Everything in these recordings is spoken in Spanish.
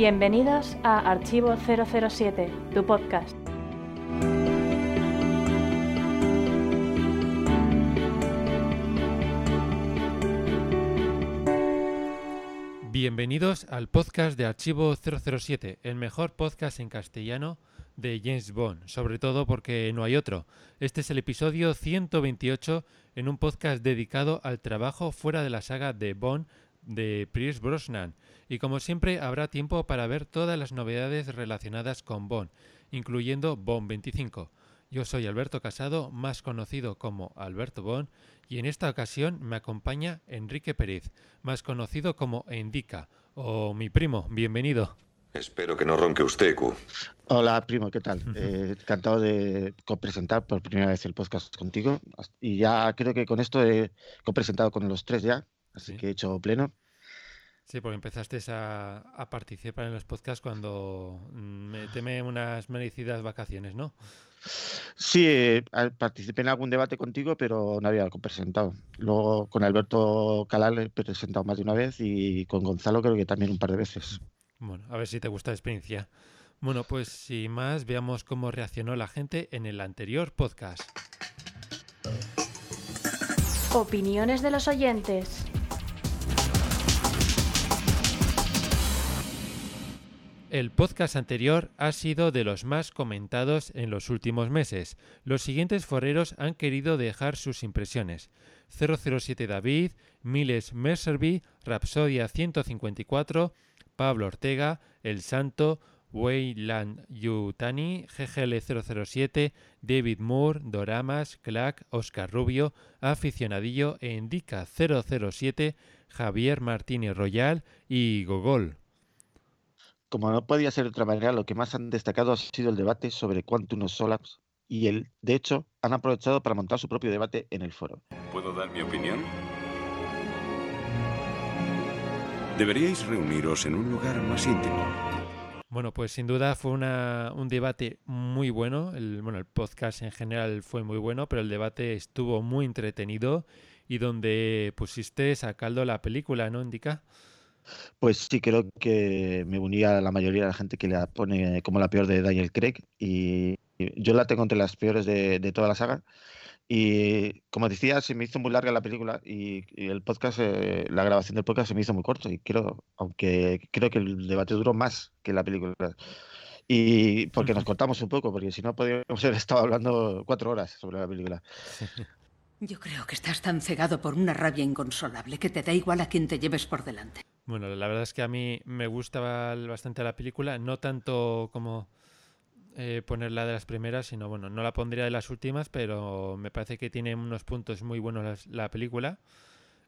Bienvenidos a Archivo 007, tu podcast. Bienvenidos al podcast de Archivo 007, el mejor podcast en castellano de James Bond, sobre todo porque no hay otro. Este es el episodio 128 en un podcast dedicado al trabajo fuera de la saga de Bond de Pierce Brosnan. Y como siempre habrá tiempo para ver todas las novedades relacionadas con Bond, incluyendo Bond 25. Yo soy Alberto Casado, más conocido como Alberto Bond, y en esta ocasión me acompaña Enrique Pérez, más conocido como Indica, o mi primo. Bienvenido. Espero que no ronque usted, Q. Hola, primo, ¿qué tal? Eh, encantado de copresentar por primera vez el podcast contigo. Y ya creo que con esto he copresentado con los tres ya, así Sí. que he hecho pleno. Sí, porque empezaste a, a participar en los podcasts cuando mm, me teme unas merecidas vacaciones, ¿no? Sí, eh, participé en algún debate contigo, pero no había copresentado. Luego con Alberto Calal he presentado más de una vez y con Gonzalo creo que también un par de veces. Bueno, a ver si te gusta la experiencia. Bueno, pues sin más, veamos cómo reaccionó la gente en el anterior podcast. Opiniones de los oyentes. El podcast anterior ha sido de los más comentados en los últimos meses. Los siguientes foreros han querido dejar sus impresiones. 007 David, Miles Mercerby, Rapsodia 154, Pablo Ortega, El Santo, Weyland Yutani, GGL007, David Moore, Doramas, Clack, Oscar Rubio, Aficionadillo e Indica 007, Javier Martínez Royal y Gogol. Como no podía ser de otra manera, lo que más han destacado ha sido el debate sobre Quantum of Solace y el, de hecho, han aprovechado para montar su propio debate en el foro. ¿Puedo dar mi opinión? Deberíais reuniros en un lugar más íntimo. Bueno, pues sin duda fue una- un debate muy bueno. El, bueno, el podcast en general fue muy bueno, pero el debate estuvo muy entretenido y donde pusiste a caldo la película, ¿no, Indica? Pues sí, creo que me unía a la mayoría de la gente que la pone como la peor de Daniel Craig y yo la tengo entre las peores de, de toda la saga. Y como decía, se me hizo muy larga la película y, y el podcast, eh, la grabación del podcast se me hizo muy corto y creo, aunque creo que el debate duró más que la película. Y porque nos cortamos un poco, porque si no podríamos haber estado hablando cuatro horas sobre la película. Yo creo que estás tan cegado por una rabia inconsolable que te da igual a quien te lleves por delante. Bueno, la verdad es que a mí me gustaba bastante la película, no tanto como eh, ponerla de las primeras, sino bueno, no la pondría de las últimas, pero me parece que tiene unos puntos muy buenos la, película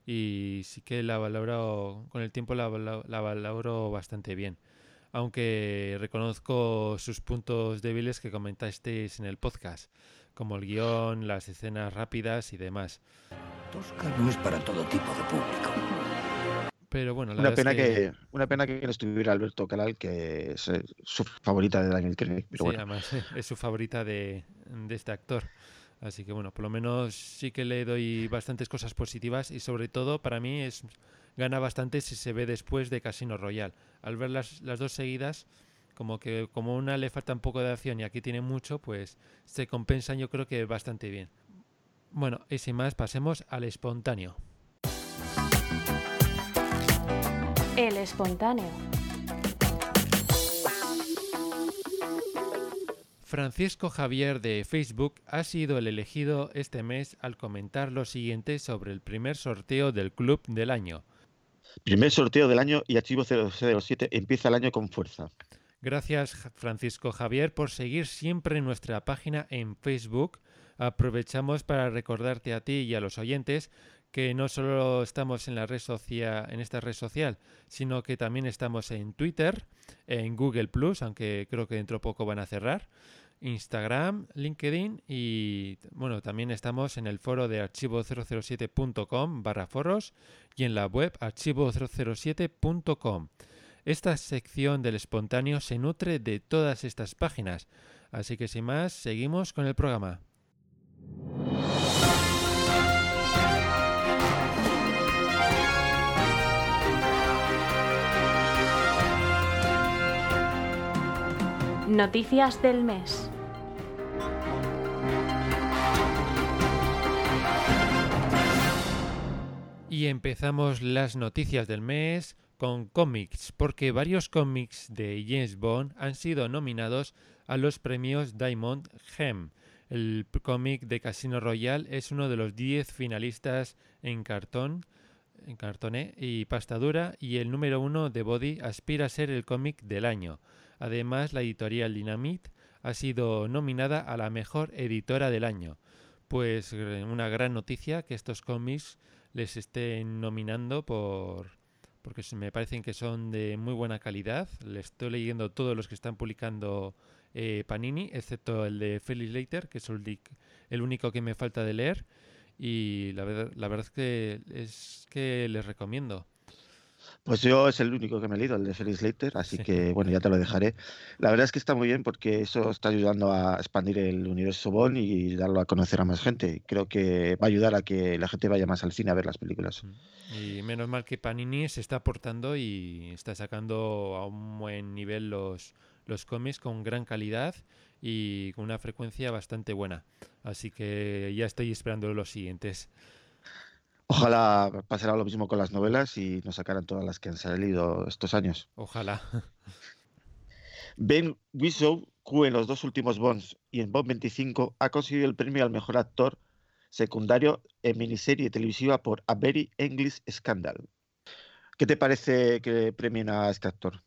y sí que la valoro, con el tiempo la, valo- la valoro bastante bien. Aunque reconozco sus puntos débiles que comentasteis en el podcast, como el guion, las escenas rápidas y demás. Tosca no es para todo tipo de público. Pero bueno, la Una pena es que, una pena que no estuviera Alberto Calal, que es eh, su favorita de Daniel Craig. Pero sí, bueno. además es su favorita de, de este actor. Así que bueno, por lo menos sí que le doy bastantes cosas positivas y sobre todo para mí es gana bastante si se ve después de Casino Royale. Al ver las, las dos seguidas, como que como una le falta un poco de acción y aquí tiene mucho, pues se compensan yo creo que bastante bien. Bueno, y sin más, pasemos al espontáneo. El espontáneo. Francisco Javier de Facebook ha sido el elegido este mes al comentar lo siguiente sobre el primer sorteo del club del año. Primer sorteo del año y Archivo 007 empieza el año con fuerza. Gracias Francisco Javier por seguir siempre nuestra página en Facebook. Aprovechamos para recordarte a ti y a los oyentes que no solo estamos en la red social, en esta red social, sino que también estamos en Twitter, en Google Plus, aunque creo que dentro de poco van a cerrar, Instagram, LinkedIn y bueno, también estamos en el foro de archivo007.com barra foros y en la web archivo007.com. Esta sección del espontáneo se nutre de todas estas páginas, así que sin más, seguimos con el programa. Noticias del mes. Y empezamos las noticias del mes con cómics, porque varios cómics de James Bond han sido nominados a los premios Diamond Gem. El cómic de Casino Royale es uno de los 10 finalistas en cartón, en cartoné y pasta dura, y el número uno de Body aspira a ser el cómic del año. Además, la editorial Dynamite ha sido nominada a la mejor editora del año. Pues una gran noticia que estos cómics les estén nominando por porque me parecen que son de muy buena calidad. Le estoy leyendo todos los que están publicando eh, Panini, excepto el de Felix Leiter, que es el, el, único que me falta de leer. Y la verdad, la verdad es que es que les recomiendo. Pues yo es el único que me he leído, el de Felix Leiter, así que bueno, ya te lo dejaré. La verdad es que está muy bien porque eso está ayudando a expandir el universo Bond y darlo a conocer a más gente. Creo que va a ayudar a que la gente vaya más al cine a ver las películas. Y menos mal que Panini se está aportando y está sacando a un buen nivel los, los cómics con gran calidad y con una frecuencia bastante buena. Así que ya estoy esperando los siguientes. Ojalá pasara lo mismo con las novelas y nos sacaran todas las que han salido estos años. Ojalá. Ben Whishaw, que en los dos últimos Bonds y en Bond 25 ha conseguido el premio al mejor actor secundario en miniserie televisiva por A Very English Scandal. ¿Qué te parece que premien a este actor?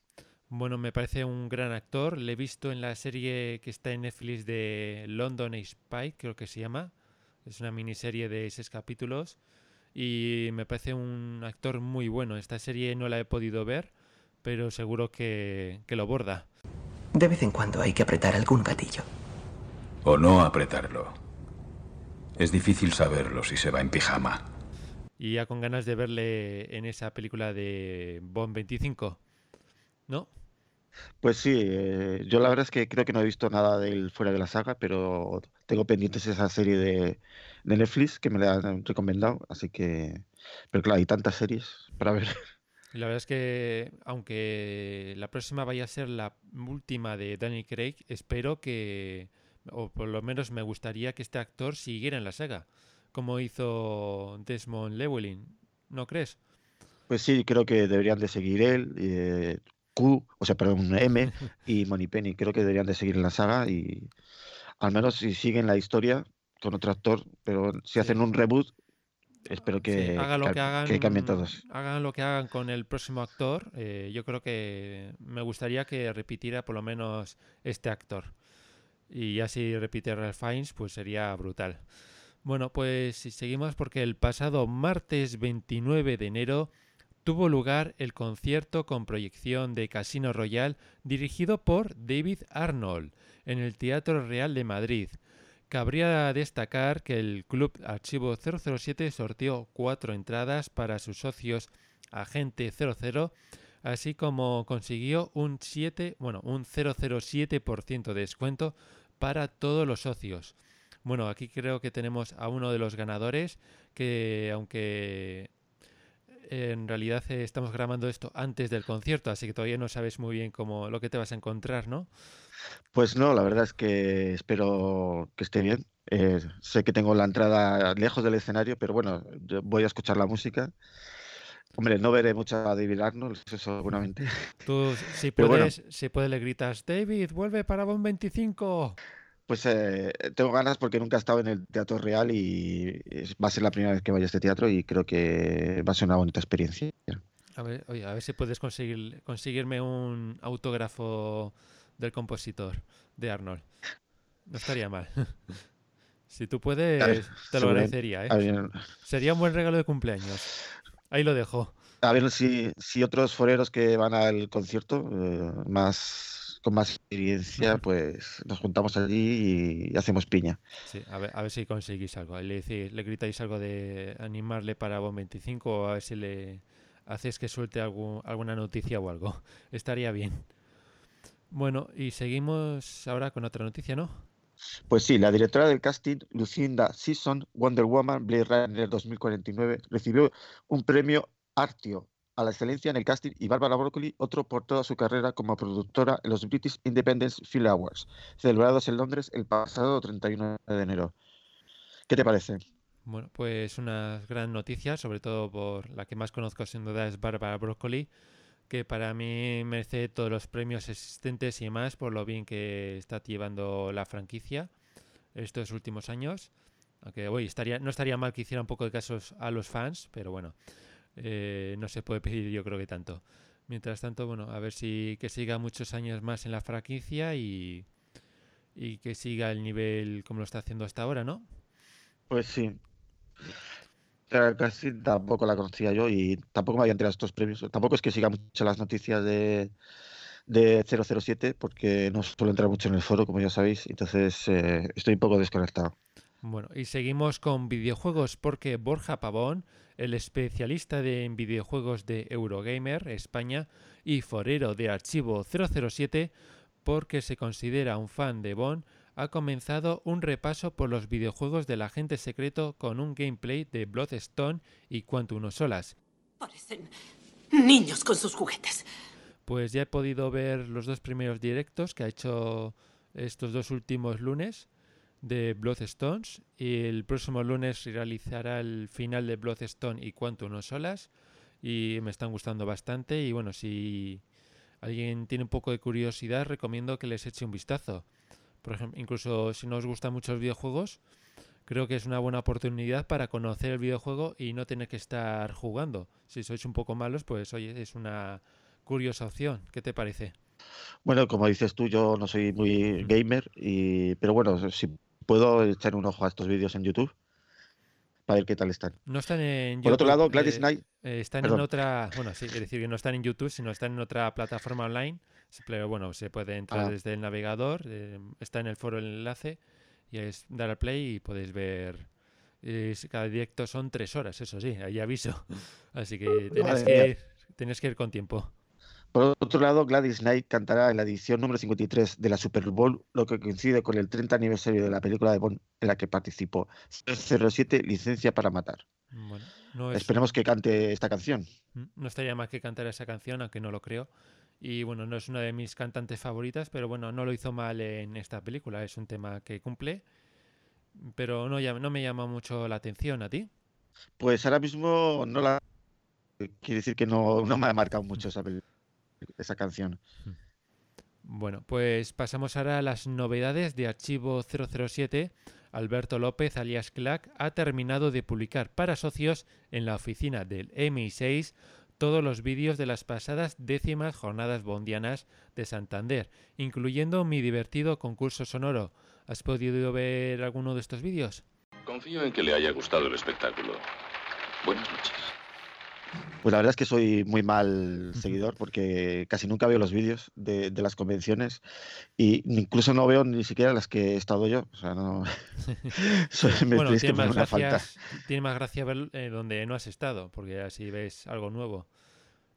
Bueno, me parece un gran actor. Le he visto en la serie que está en Netflix de London Spy, creo que se llama. Es una miniserie de seis capítulos y me parece un actor muy bueno. Esta serie no la he podido ver, pero seguro que, que lo borda. De vez en cuando hay que apretar algún gatillo. O no apretarlo. Es difícil saberlo si se va en pijama. Y ya con ganas de verle en esa película de Bond 25, ¿no? Pues sí, eh, yo la verdad es que creo que no he visto nada de él fuera de la saga, pero tengo pendientes esa serie de, de Netflix que me la han recomendado, así que... Pero claro, hay tantas series para ver. La verdad es que, aunque la próxima vaya a ser la última de Danny Craig, espero que, o por lo menos me gustaría que este actor siguiera en la saga, como hizo Desmond Llewellyn, ¿no crees? Pues sí, creo que deberían de seguir él, eh, Q, o sea, perdón, M y Penny, creo que deberían de seguir en la saga y al menos si siguen la historia, con otro actor, pero si hacen un reboot, espero que, hagan lo que, hagan, cambien todos. Hagan lo que hagan con el próximo actor. Eh, yo creo que me gustaría que repitiera por lo menos este actor. Y ya si repite Ralph Fiennes, pues sería brutal. Bueno, pues seguimos porque el pasado martes 29 de enero tuvo lugar el concierto con proyección de Casino Royal dirigido por David Arnold en el Teatro Real de Madrid Cabría destacar que el Club Archivo 007 sorteó cuatro entradas para sus socios Agente 00, así como consiguió un 7, bueno, un 007% de descuento para todos los socios. Bueno, aquí creo que tenemos a uno de los ganadores que aunque en realidad estamos grabando esto antes del concierto, así que todavía no sabes muy bien cómo lo que te vas a encontrar, ¿no? Pues no, la verdad es que espero que esté bien. Eh, sé que tengo la entrada lejos del escenario, pero bueno, voy a escuchar la música. Hombre, no veré mucho a David Arnold, eso seguramente. Tú, si puedes, si puedes, le gritas, David, vuelve para Bon 25. Pues eh, tengo ganas porque nunca he estado en el Teatro Real y va a ser la primera vez que vaya a este teatro y creo que va a ser una bonita experiencia. A ver, oye, a ver si puedes conseguir, conseguirme un autógrafo del compositor de Arnold. No estaría mal. si tú puedes, te lo agradecería. ¿eh? Sería un buen regalo de cumpleaños. Ahí lo dejo. A ver si, si otros foreros que van al concierto, eh, más con más experiencia, pues nos juntamos allí y hacemos piña. Sí, a ver, a ver si conseguís algo. Le, le gritáis algo de animarle para Bon 25 o a ver si le haces que suelte alguna noticia o algo. Estaría bien. Bueno, y seguimos ahora con otra noticia, ¿no? Pues sí, la directora del casting, Lucinda Season, Wonder Woman, Blade Runner 2049, recibió un premio Artio a la excelencia en el casting y Barbara Broccoli otro por toda su carrera como productora en los British Independence Film Awards, celebrados en Londres el pasado 31 de enero. ¿Qué te parece? Bueno, pues una gran noticia, sobre todo por la que más conozco sin duda es Barbara Broccoli, que para mí merece todos los premios existentes y más por lo bien que está llevando la franquicia estos últimos años. Aunque hoy estaría, no estaría mal que hiciera un poco de casos a los fans, pero bueno, eh, no se puede pedir yo creo que tanto. Mientras tanto, bueno, a ver si que siga muchos años más en la franquicia y, y que siga el nivel como lo está haciendo hasta ahora, ¿no? Pues sí. Casi tampoco la conocía yo y tampoco me había enterado de estos premios. Tampoco es que siga mucho las noticias de, de 007 porque no suelo entrar mucho en el foro, como ya sabéis. Entonces eh, estoy un poco desconectado. Bueno, y seguimos con videojuegos porque Borja Pavón, el especialista de, en videojuegos de Eurogamer España y forero de Archivo 007, porque se considera un fan de Bond, ha comenzado un repaso por los videojuegos del agente secreto con un gameplay de Bloodstone y Quantum Solas. Parecen niños con sus juguetes. Pues ya he podido ver los dos primeros directos que ha hecho estos dos últimos lunes de Bloodstones y el próximo lunes realizará el final de Bloodstone y Quantum no solas y me están gustando bastante y bueno, si alguien tiene un poco de curiosidad recomiendo que les eche un vistazo. Por ejemplo, incluso si no os gustan mucho los videojuegos, creo que es una buena oportunidad para conocer el videojuego y no tener que estar jugando. Si sois un poco malos, pues oye, es una curiosa opción. ¿Qué te parece? Bueno, como dices tú, yo no soy muy gamer, y, pero bueno, si puedo echar un ojo a estos vídeos en YouTube para ver qué tal están. No están en YouTube. Por otro lado, Gladys eh, Knight. eh, están en otra. Bueno, sí, es decir, que no están en YouTube, sino están en otra plataforma online. Pero bueno, se puede entrar Ah. desde el navegador. eh, está en el foro el enlace. Y es dar al play y podéis ver. cada directo son tres horas, eso sí, ahí aviso. Así que tenéis que, ir, tenéis que ir con tiempo. Por otro lado, Gladys Knight cantará en la edición número 53 de la Super Bowl, lo que coincide con el 30 aniversario de la película de Bond en la que participó. 07 Licencia para Matar. Bueno, no es, Esperemos que cante esta canción. Mm, No estaría mal que cantara esa canción, aunque no lo creo. Y bueno, no es una de mis cantantes favoritas, pero bueno, no lo hizo mal en esta película. Es un tema que cumple, pero no, me llama mucho la atención a ti. Pues ahora mismo no la. Quiere decir que no, no me ha marcado mucho esa, pel- esa canción. Bueno, pues pasamos ahora a las novedades de Archivo 007. Alberto López, alias Clack, ha terminado de publicar para socios en la oficina del MI6 todos los vídeos de las pasadas décimas jornadas bondianas de Santander, incluyendo mi divertido concurso sonoro. ¿Has podido ver alguno de estos vídeos? Confío en que le haya gustado el espectáculo. Buenas noches. Pues la verdad es que soy muy mal seguidor porque casi nunca veo los vídeos de, de las convenciones y incluso no veo ni siquiera las que he estado yo. O sea, no. Soy- me bueno, tenéis que tiene más, una falta. gracias, tiene más gracia ver eh, donde no has estado, porque así ves algo nuevo.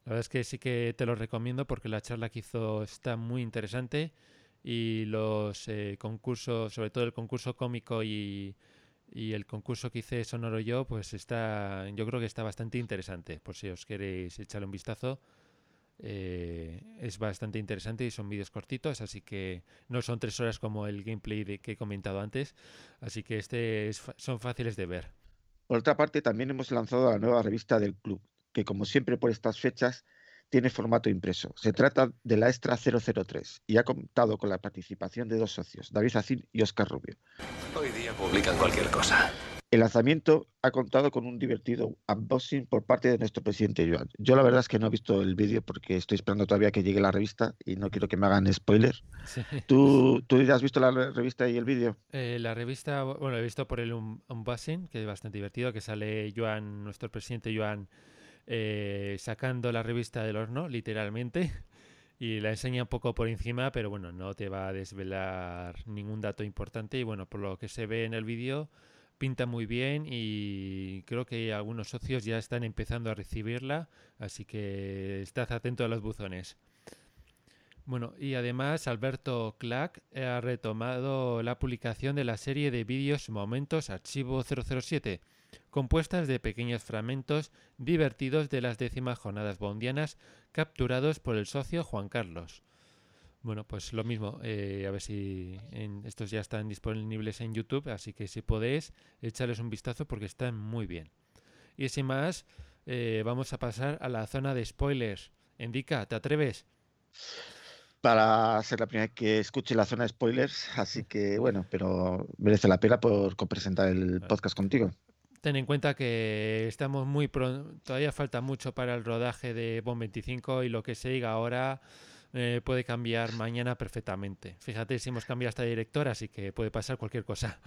La verdad es que sí que te lo recomiendo porque la charla que hizo está muy interesante y los eh, concursos, sobre todo el concurso cómico y, y el concurso que hice sonoro yo, pues está, yo creo que está bastante interesante. Por si os queréis echarle un vistazo, eh, es bastante interesante y son vídeos cortitos, así que no son tres horas como el gameplay de, que he comentado antes, así que este es son fáciles de ver. Por otra parte, también hemos lanzado la nueva revista del club, que como siempre por estas fechas tiene formato impreso. Se trata de la Extra 003 y ha contado con la participación de dos socios, David Acín y Oscar Rubio. Hoy día publican cualquier cosa. El lanzamiento ha contado con un divertido unboxing por parte de nuestro presidente Joan. Yo la verdad es que no he visto el vídeo porque estoy esperando todavía que llegue la revista y no quiero que me hagan spoiler. Sí. ¿Tú, ¿Tú ya has visto la re- revista y el vídeo? Eh, la revista, bueno, he visto por el un- unboxing, que es bastante divertido, que sale Joan, nuestro presidente Joan, eh, sacando la revista del horno, literalmente, y la enseña un poco por encima, pero bueno, no te va a desvelar ningún dato importante y bueno, por lo que se ve en el vídeo, pinta muy bien y creo que algunos socios ya están empezando a recibirla, así que estad atento a los buzones. Bueno, y además Alberto Clack ha retomado la publicación de la serie de vídeos Momentos Archivo 007, compuestas de pequeños fragmentos divertidos de las décimas jornadas bondianas capturados por el socio Juan Carlos. Bueno, pues lo mismo, eh, a ver si estos ya están disponibles en YouTube, así que si podéis, echarles un vistazo porque están muy bien. Y sin más, eh, vamos a pasar a la zona de spoilers. Indica, ¿te atreves? Para ser la primera que escuche la zona de spoilers, así que bueno, pero merece la pena por presentar el podcast contigo. Ten en cuenta que estamos muy pronto, todavía falta mucho para el rodaje de Bond 25 y lo que se diga ahora eh, puede cambiar mañana perfectamente. Fíjate si hemos cambiado hasta director, así que puede pasar cualquier cosa.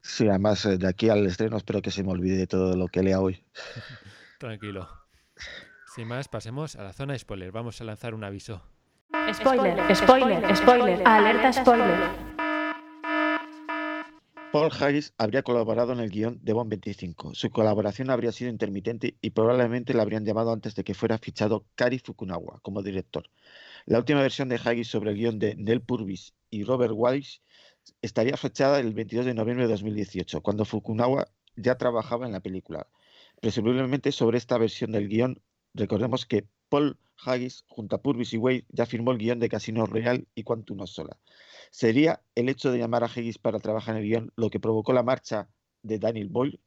Sí, además eh, de aquí al estreno espero que se me olvide todo lo que lea hoy. Tranquilo. Sin más, pasemos a la zona de spoiler. Vamos a lanzar un aviso. Spoiler, spoiler, spoiler, alerta spoiler. Paul Harris habría colaborado en el guion de Bond 25. Su colaboración habría sido intermitente y probablemente la habrían llamado antes de que fuera fichado Kari Fukunawa como director. La última versión de Harris sobre el guion de Neil Purvis y Robert Wise estaría fechada el 22 de noviembre de 2018, cuando Fukunawa ya trabajaba en la película. Presumiblemente sobre esta versión del guion, recordemos que Paul Haggis, junto a Purvis y Wade, ya firmó el guion de Casino Real y Quantum Sola. ¿Sería el hecho de llamar a Haggis para trabajar en el guion lo que provocó la marcha de Daniel Boyle?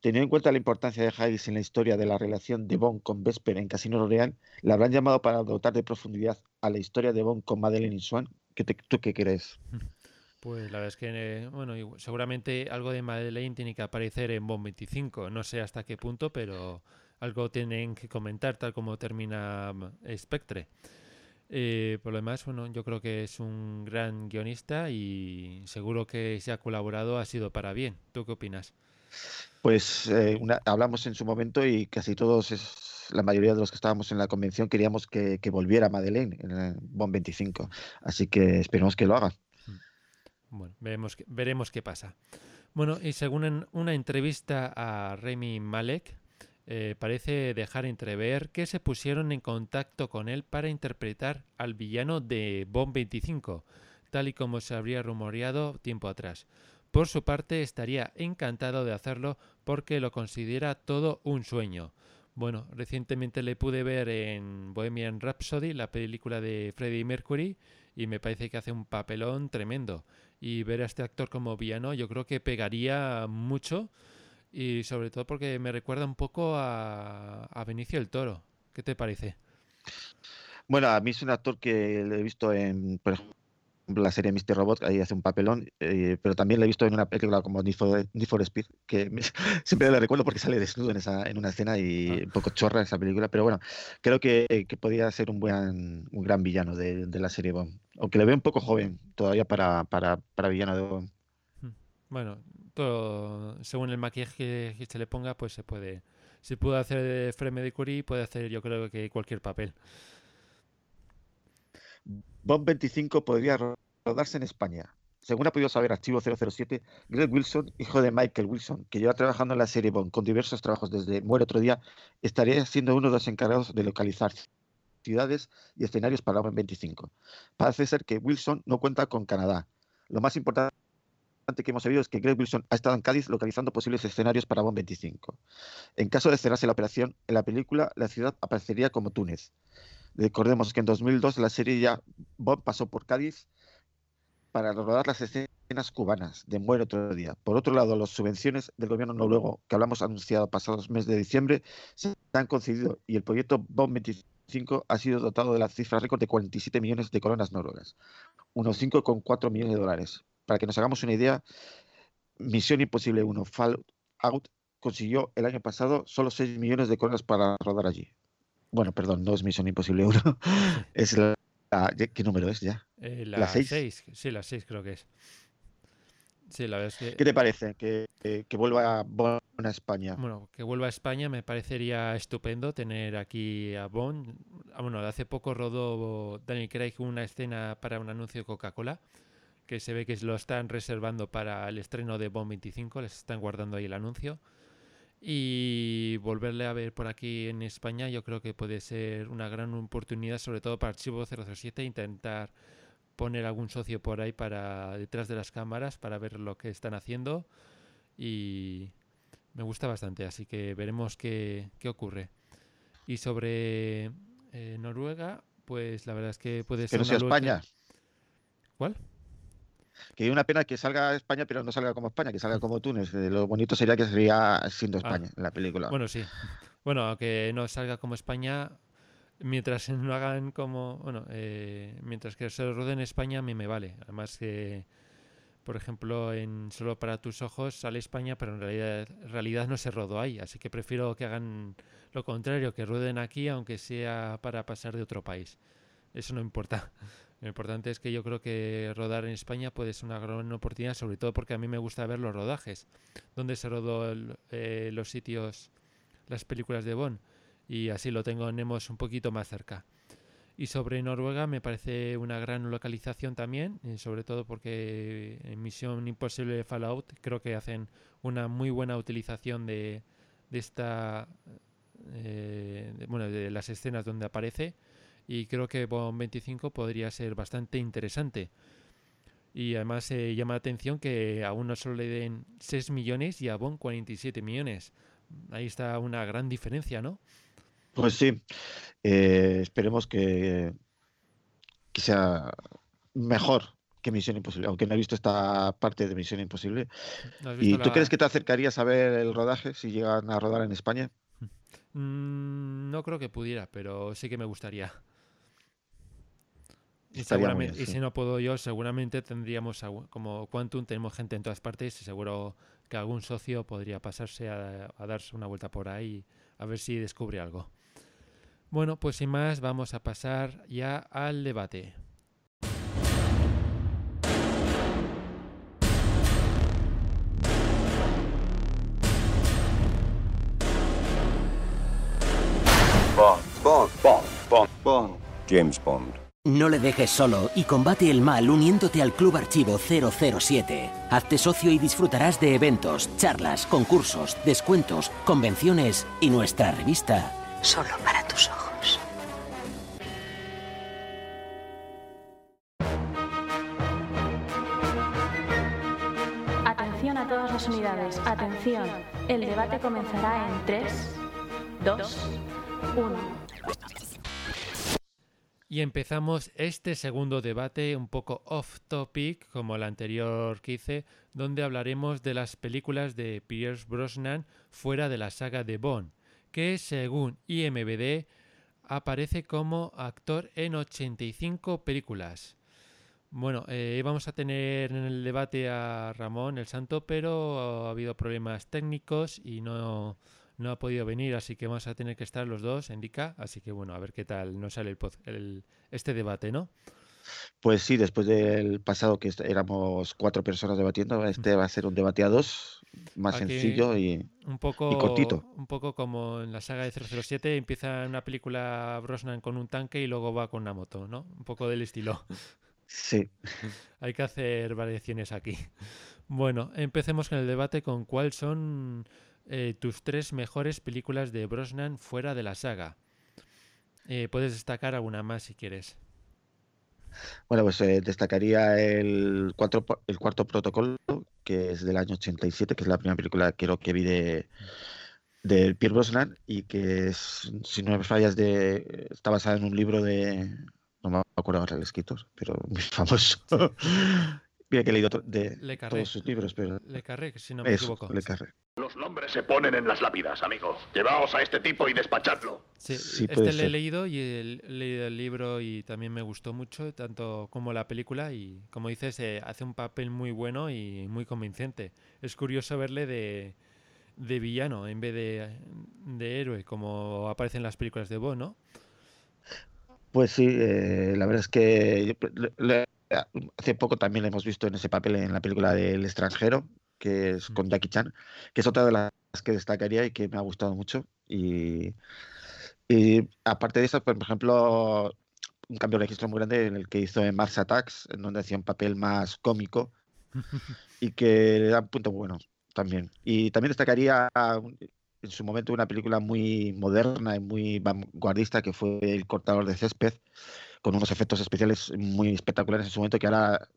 Teniendo en cuenta la importancia de Haggis en la historia de la relación de Bond con Vesper en Casino Real, ¿la habrán llamado para dotar de profundidad a la historia de Bond con Madeleine Swan? ¿Qué ¿Tú qué crees? Pues la verdad es que, eh, bueno, seguramente algo de Madeleine tiene que aparecer en Bond 25. No sé hasta qué punto, pero algo tienen que comentar, tal como termina mm, Spectre. Eh, por lo demás, bueno, yo creo que es un gran guionista y seguro que si ha colaborado ha sido para bien. ¿Tú qué opinas? Pues eh, hablamos en su momento y casi todos, es, la mayoría de los que estábamos en la convención queríamos que, volviera Madeleine en el BOM 25. Así que esperemos que lo haga. Mm. Bueno, veremos, veremos qué pasa. Bueno, y según una entrevista a Remy Malek, eh, parece dejar entrever que se pusieron en contacto con él para interpretar al villano de Bond 25, tal y como se habría rumoreado tiempo atrás. Por su parte, estaría encantado de hacerlo porque lo considera todo un sueño. Bueno, recientemente le pude ver en Bohemian Rhapsody, la película de Freddie Mercury, y me parece que hace un papelón tremendo. Y ver a este actor como villano yo creo que pegaría mucho y sobre todo porque me recuerda un poco a, a Benicio el Toro. ¿Qué te parece? Bueno, a mí es un actor que le he visto en, por ejemplo, la serie Mr. Robot, ahí hace un papelón, eh, pero también le he visto en una película como Need for, Speed, que siempre le recuerdo porque sale desnudo en, esa, en una escena y ah. un poco chorra esa película, pero bueno, creo que, que podría ser un buen un gran villano de, de, la serie Bond, aunque le veo un poco joven todavía para, para, para villano de Bond. Hmm. Según el maquillaje que se le ponga, pues se puede. Si puede hacer Freme de Curie, puede hacer yo creo que cualquier papel. Bond 25 podría rodarse en España. Según ha podido saber Archivo 007, Greg Wilson, hijo de Michael Wilson, que lleva trabajando en la serie Bond con diversos trabajos desde Muere otro día, estaría siendo uno de los encargados de localizar ciudades y escenarios para Bond 25. Parece ser que Wilson no cuenta con Canadá. Lo más importante que hemos sabido es que Greg Wilson ha estado en Cádiz localizando posibles escenarios para Bond 25. En caso de cerrarse la operación, en la película la ciudad aparecería como Túnez. Recordemos que en 2002 la serie ya Bond pasó por Cádiz para rodar las escenas cubanas de Muere otro día. Por otro lado, las subvenciones del gobierno noruego que hablamos anunciado pasados mes de diciembre se han concedido y el proyecto Bond 25 ha sido dotado de la cifra récord de 47 millones de coronas noruegas, unos 5,4 millones de dólares para que nos hagamos una idea, Misión Imposible 1, Fallout, consiguió el año pasado solo 6 millones de coronas para rodar allí. Bueno, perdón, no es Misión Imposible 1, es la, ¿Qué número es ya? Eh, la 6. Sí, la 6 creo que es. Sí, la verdad ¿Qué te parece? Que, vuelva a Bonn a España. Bueno, que vuelva a España me parecería estupendo tener aquí a Bonn. Ah, bueno, hace poco rodó Daniel Craig una escena para un anuncio de Coca-Cola que se ve que lo están reservando para el estreno de Bond 25, les están guardando ahí el anuncio. Y volverle a ver por aquí en España yo creo que puede ser una gran oportunidad, sobre todo para Archivo 007, intentar poner algún socio por ahí para detrás de las cámaras para ver lo que están haciendo y me gusta bastante, así que veremos qué, qué ocurre. Y sobre eh, Noruega, pues la verdad es que puede ser... Que no sea España. ¿Cuál? Que una pena que salga España, pero no salga como España, que salga como Túnez. Lo bonito sería que sería siendo Ah. España en la película. Bueno, sí. Bueno, aunque no salga como España, mientras no hagan como. Bueno, eh, mientras que se rode en España, a mí me vale. Además, que, por ejemplo, en Solo para tus ojos sale España, pero en realidad, en realidad no se rodó ahí. Así que prefiero que hagan lo contrario, que rueden aquí, aunque sea para pasar de otro país. Eso no importa. Lo importante es que yo creo que rodar en España puede ser una gran oportunidad, sobre todo porque a mí me gusta ver los rodajes, donde se rodó eh, los sitios, las películas de Bond, y así lo tenemos un poquito más cerca. Y sobre Noruega me parece una gran localización también, y sobre todo porque en Misión Imposible de Fallout creo que hacen una muy buena utilización de, de esta, eh, bueno, de las escenas donde aparece y creo que Bond 25 podría ser bastante interesante. Y además eh, llama la atención que a uno solo le den 6 millones y a Bond 47 millones. Ahí está una gran diferencia, ¿no? Pues sí, eh, esperemos que, que sea mejor que Misión Imposible, aunque no he visto esta parte de Misión Imposible. ¿No ¿Y tú la- crees que te acercarías a ver el rodaje si llegan a rodar en España? Mm, no creo que pudiera, pero sí que me gustaría. Y, seguramente, bien, y sí. si no puedo yo, seguramente tendríamos, como Quantum, tenemos gente en todas partes y seguro que algún socio podría pasarse a, a darse una vuelta por ahí a ver si descubre algo. Bueno, pues sin más, vamos a pasar ya al debate. Bond. Bond. Bond. Bond. Bond. James Bond. No le dejes solo y combate el mal uniéndote al Club Archivo 007. Hazte socio y disfrutarás de eventos, charlas, concursos, descuentos, convenciones y nuestra revista. Solo para tus ojos. Atención a todas las unidades. Atención. El debate comenzará en 3, 2, 1. Y empezamos este segundo debate un poco off topic, como el anterior que hice, donde hablaremos de las películas de Pierce Brosnan fuera de la saga de Bond, que según IMBD aparece como actor en 85 películas. Bueno, eh, vamos a tener en el debate a Ramón el Santo, pero ha habido problemas técnicos y no, no ha podido venir, así que vamos a tener que estar los dos en DICA. Así que bueno, a ver qué tal nos sale el, pod- el- este debate, ¿no? Pues sí, después del pasado que éramos cuatro personas debatiendo, este va a ser un debate a dos, más Aquí sencillo y, un poco, y cortito. Un poco como en la saga de 007, empieza una película Brosnan con un tanque y luego va con una moto, ¿no? Un poco del estilo. Sí. Hay que hacer variaciones aquí. Bueno, empecemos con el debate con cuáles son eh, tus tres mejores películas de Brosnan fuera de la saga. Eh, puedes destacar alguna más si quieres. Bueno, pues eh, destacaría el, cuatro, el cuarto protocolo, que es del año 87, que es la primera película creo que vi de, de Pierre Brosnan y que si no me fallas, de, está basada en un libro de, no me acuerdo ahora el escritor, pero muy famoso. Mira que he leído de Le Carré. todos sus libros, pero Le Carré, si no me eso, equivoco. Le Carré. Los nombres se ponen en las lápidas, amigo. Llevaos a este tipo y despachadlo. Sí, Sí, este puede le he leído y el- he leído el libro y también me gustó mucho, tanto como la película y como dices, eh, hace un papel muy bueno y muy convincente. Es curioso verle de, de villano en vez de, de héroe, como aparece en las películas de Bond, ¿no? Pues sí, eh, la verdad es que yo- le- le- hace poco también le hemos visto en ese papel en la película del extranjero, que es con Jackie Chan, que es otra de las que destacaría y que me ha gustado mucho. Y, y aparte de eso, por ejemplo, un cambio de registro muy grande en el que hizo en Mars Attacks, en donde hacía un papel más cómico y que le da un punto bueno también. Y también destacaría en su momento una película muy moderna y muy vanguardista que fue El cortador de césped, con unos efectos especiales muy espectaculares en su momento que ahora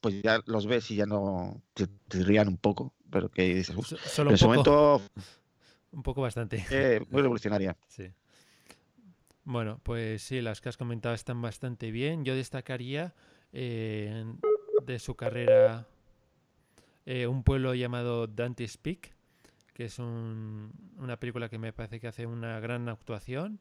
pues ya los ves y ya no te, rían un poco, pero que dices, Solo en su momento un poco bastante. Eh, muy revolucionaria. Sí. Bueno, pues sí, las que has comentado están bastante bien. Yo destacaría eh, de su carrera eh, un pueblo llamado Dante's Peak, que es una película que me parece que hace una gran actuación.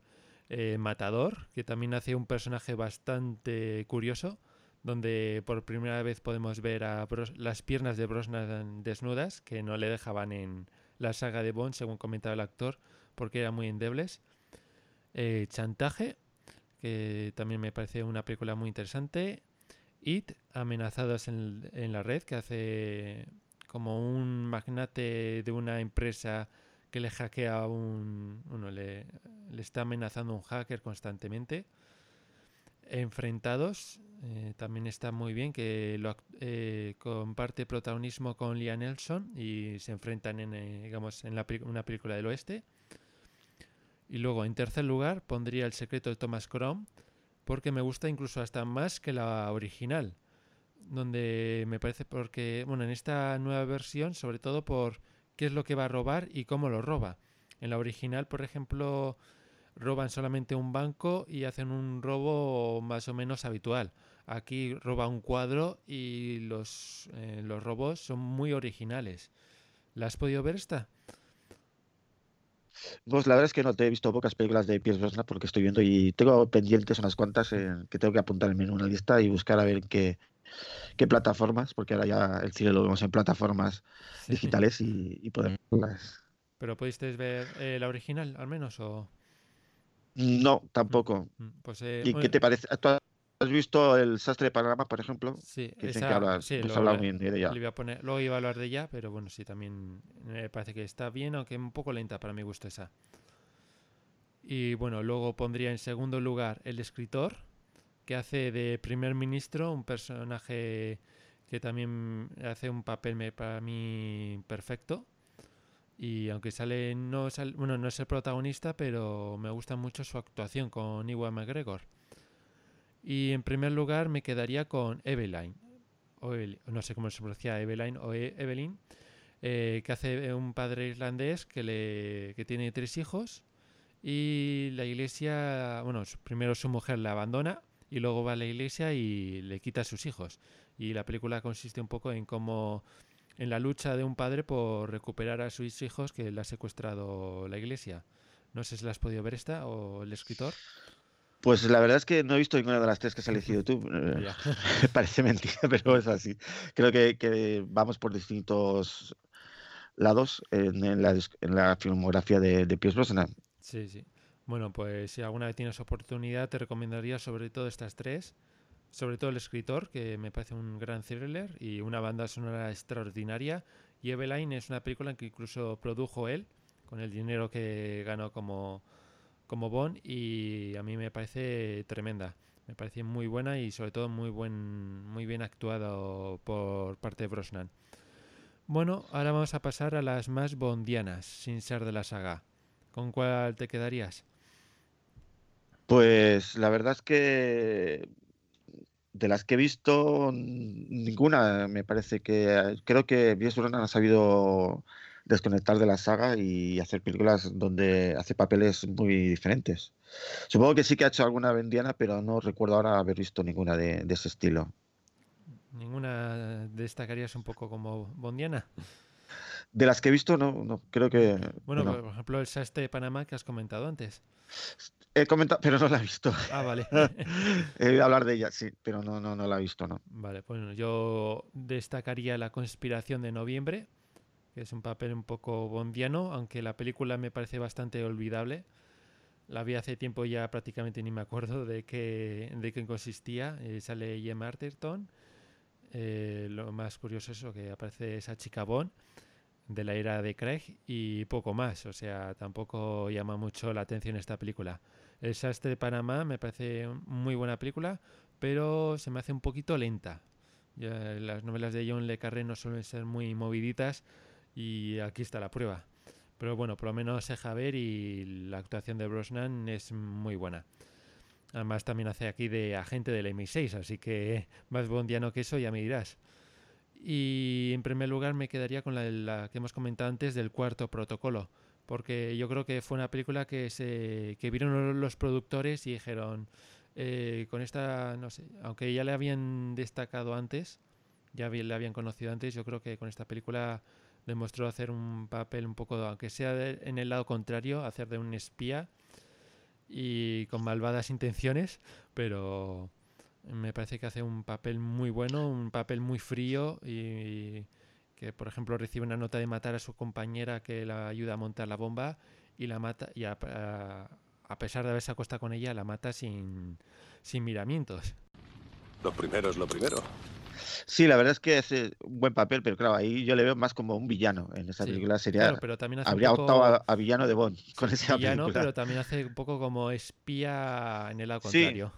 Eh, Matador, que también hace un personaje bastante curioso, donde por primera vez podemos ver a las piernas de Brosnan desnudas, que no le dejaban en la saga de Bond, según comentaba el actor, porque eran muy endebles. Eh, Chantaje, que también me parece una película muy interesante. It, Amenazados en, en la red, que hace como un magnate de una empresa que le hackea un... Uno, le, le está amenazando un hacker constantemente. Enfrentados, eh, también está muy bien, que lo, eh, comparte protagonismo con Liam Nelson y se enfrentan en, eh, digamos, en la, una película del oeste. Y luego, en tercer lugar, pondría El secreto de Thomas Crown, porque me gusta incluso hasta más que la original donde me parece porque, bueno, en esta nueva versión, sobre todo por qué es lo que va a robar y cómo lo roba. En la original, por ejemplo, roban solamente un banco y hacen un robo más o menos habitual. Aquí roba un cuadro y los, eh, los robos son muy originales. ¿La has podido ver esta? Pues la verdad es que no te he visto pocas películas de Pierce Brosnan porque estoy viendo y tengo pendientes unas cuantas que tengo que apuntar en una lista y buscar a ver qué, qué plataformas, porque ahora ya el cine lo vemos en plataformas digitales y, podemos ¿Pero pudisteis ver eh, la original al menos o...? No, tampoco. Mm, mm, pues, eh, ¿Y qué te parece? ¿Tú has visto el sastre de Panorama, por ejemplo? Sí, que esa, que luego, bien de ella. Iba a poner, luego iba a hablar de ella, pero bueno, sí, también me parece que está bien, aunque un poco lenta para mi gusto esa. Y bueno, luego pondría en segundo lugar El escritor, que hace de primer ministro, un personaje que también hace un papel para mí perfecto. Y aunque sale no, bueno, no es el protagonista, pero me gusta mucho su actuación con Iwan McGregor. Y en primer lugar me quedaría con Eveline, o no sé cómo se pronuncia Eveline o e, Evelyn, eh, que hace un padre irlandés que, le, que tiene tres hijos y la iglesia, bueno, primero su mujer la abandona y luego va a la iglesia y le quita a sus hijos. Y la película consiste un poco en cómo en la lucha de un padre por recuperar a sus hijos que le ha secuestrado la iglesia. No sé si la has podido ver esta o el escritor. Pues la verdad es que no he visto ninguna de las tres que has elegido tú. Parece mentira, pero es así. Creo que, vamos por distintos lados en, la, filmografía de, de Pierce Brosnan. Sí, sí. Bueno, pues si alguna vez tienes oportunidad, te recomendaría sobre todo estas tres. Sobre todo el escritor, que me parece un gran thriller y una banda sonora extraordinaria. Y Eveline es una película que incluso produjo él, con el dinero que ganó como, como Bond, y a mí me parece tremenda. Me parece muy buena y sobre todo muy, buen, muy bien actuado por parte de Brosnan. Bueno, ahora vamos a pasar a las más bondianas, sin ser de la saga. ¿Con cuál te quedarías? Pues la verdad es que de las que he visto, ninguna me parece que. Creo que Bies ha sabido desconectar de la saga y hacer películas donde hace papeles muy diferentes. Supongo que sí que ha hecho alguna vendiana, pero no recuerdo ahora haber visto ninguna de, ese estilo. ¿Ninguna destacarías un poco como bondiana? De las que he visto, no, no creo que. Bueno, por ejemplo, el Saste de Panamá que has comentado antes. He comentado, pero no la he visto. Ah, vale. he oído hablar de ella, sí, pero no, no, no la he visto, ¿no? Vale, pues yo destacaría La conspiración de noviembre, que es un papel un poco bondiano, aunque la película me parece bastante olvidable. La vi hace tiempo ya prácticamente ni me acuerdo de qué, de qué consistía. Eh, sale Gemma Arterton. Eh, lo más curioso es eso, que aparece esa chica Bond de la era de Craig y poco más. O sea, tampoco llama mucho la atención esta película. El Sastre de Panamá me parece muy buena película, pero se me hace un poquito lenta. las novelas de John Le Carré no suelen ser muy moviditas y aquí está la prueba. Pero bueno, por lo menos se deja ver y la actuación de Brosnan es muy buena. Además también hace aquí de agente del MI6, así que más bondiano que eso ya me dirás. Y en primer lugar me quedaría con la, que hemos comentado antes del cuarto protocolo, porque yo creo que fue una película que, se, que vieron los productores y dijeron, eh, con esta, no sé, aunque ya le habían destacado antes, ya le habían conocido antes, yo creo que con esta película demostró hacer un papel un poco, aunque sea en el lado contrario, hacer de un espía y con malvadas intenciones, pero me parece que hace un papel muy bueno, un papel muy frío y, que, por ejemplo, recibe una nota de matar a su compañera que la ayuda a montar la bomba y la mata y a, pesar de haberse acostado con ella, la mata sin, sin miramientos. Lo primero es lo primero. Sí, la verdad es que es un buen papel, pero claro, ahí yo le veo más como un villano en esa película. Sería, pero también habría optado a, villano de Bond con esa villano, pero también hace un poco como espía en el lado contrario.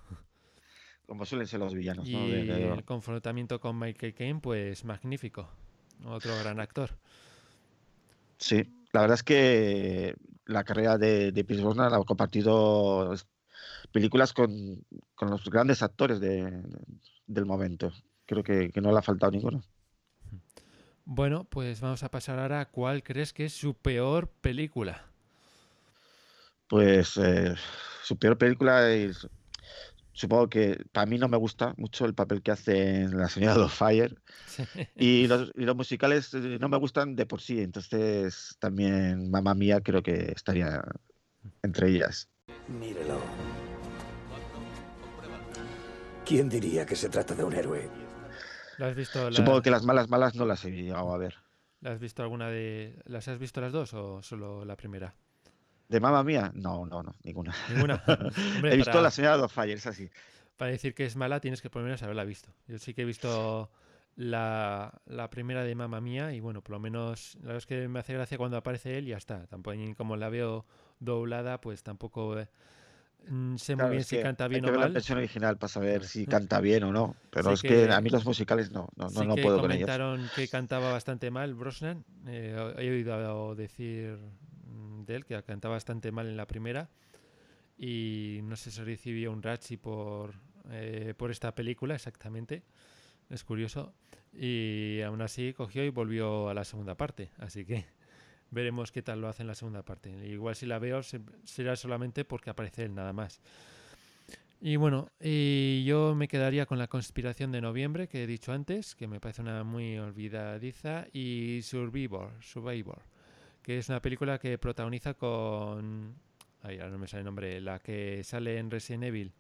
Como suelen ser los villanos. Y el confrontamiento con Michael Caine, pues magnífico. Otro gran actor. Sí, la verdad es que la carrera de, de Pierce Brosnan ha compartido películas con, con los grandes actores de, del momento creo que, no le ha faltado ninguno. Bueno, pues vamos a pasar ahora a cuál crees que es su peor película. Pues eh, su peor película es. Supongo que para mí no me gusta mucho el papel que hace en La Señora of Fire. Y, los, y, los, musicales eh, no me gustan de por sí. Entonces también Mamá Mía creo que estaría entre ellas. Mírelo. ¿Quién diría que se trata de un héroe? Supongo que las malas malas no las he llegado a ver. ¿Las has visto alguna de las has visto las dos o solo la primera? De mamá mía, no, no, no, ninguna. Ninguna. he visto la señora dos Fires así. Para decir que es mala tienes que por lo menos haberla visto. Yo sí que he visto la, la primera de mamá mía y bueno, por lo menos la verdad es que me hace gracia cuando aparece él y ya está. Tampoco como la veo doblada, pues tampoco eh, sé muy bien si canta bien hay que o ver mal. la versión original para saber si canta bien o no. Pero es que, a mí los musicales no, no, no, no puedo con ellos. comentaron que cantaba bastante mal Brosnan. Eh, he oído decir él que cantaba bastante mal en la primera. Y no sé si recibió un Rachi por, eh, por esta película exactamente. Es curioso. Y aún así cogió y volvió a la segunda parte. Así que veremos qué tal lo hace en la segunda parte. Igual si la veo será solamente porque aparece él nada más. Y bueno, y yo me quedaría con la conspiración de noviembre que he dicho antes, que me parece una muy olvidadiza, y Survivor, Survivor, que es una película que protagoniza con... Ay, ahora no me sale el nombre, la que sale en Resident Evil.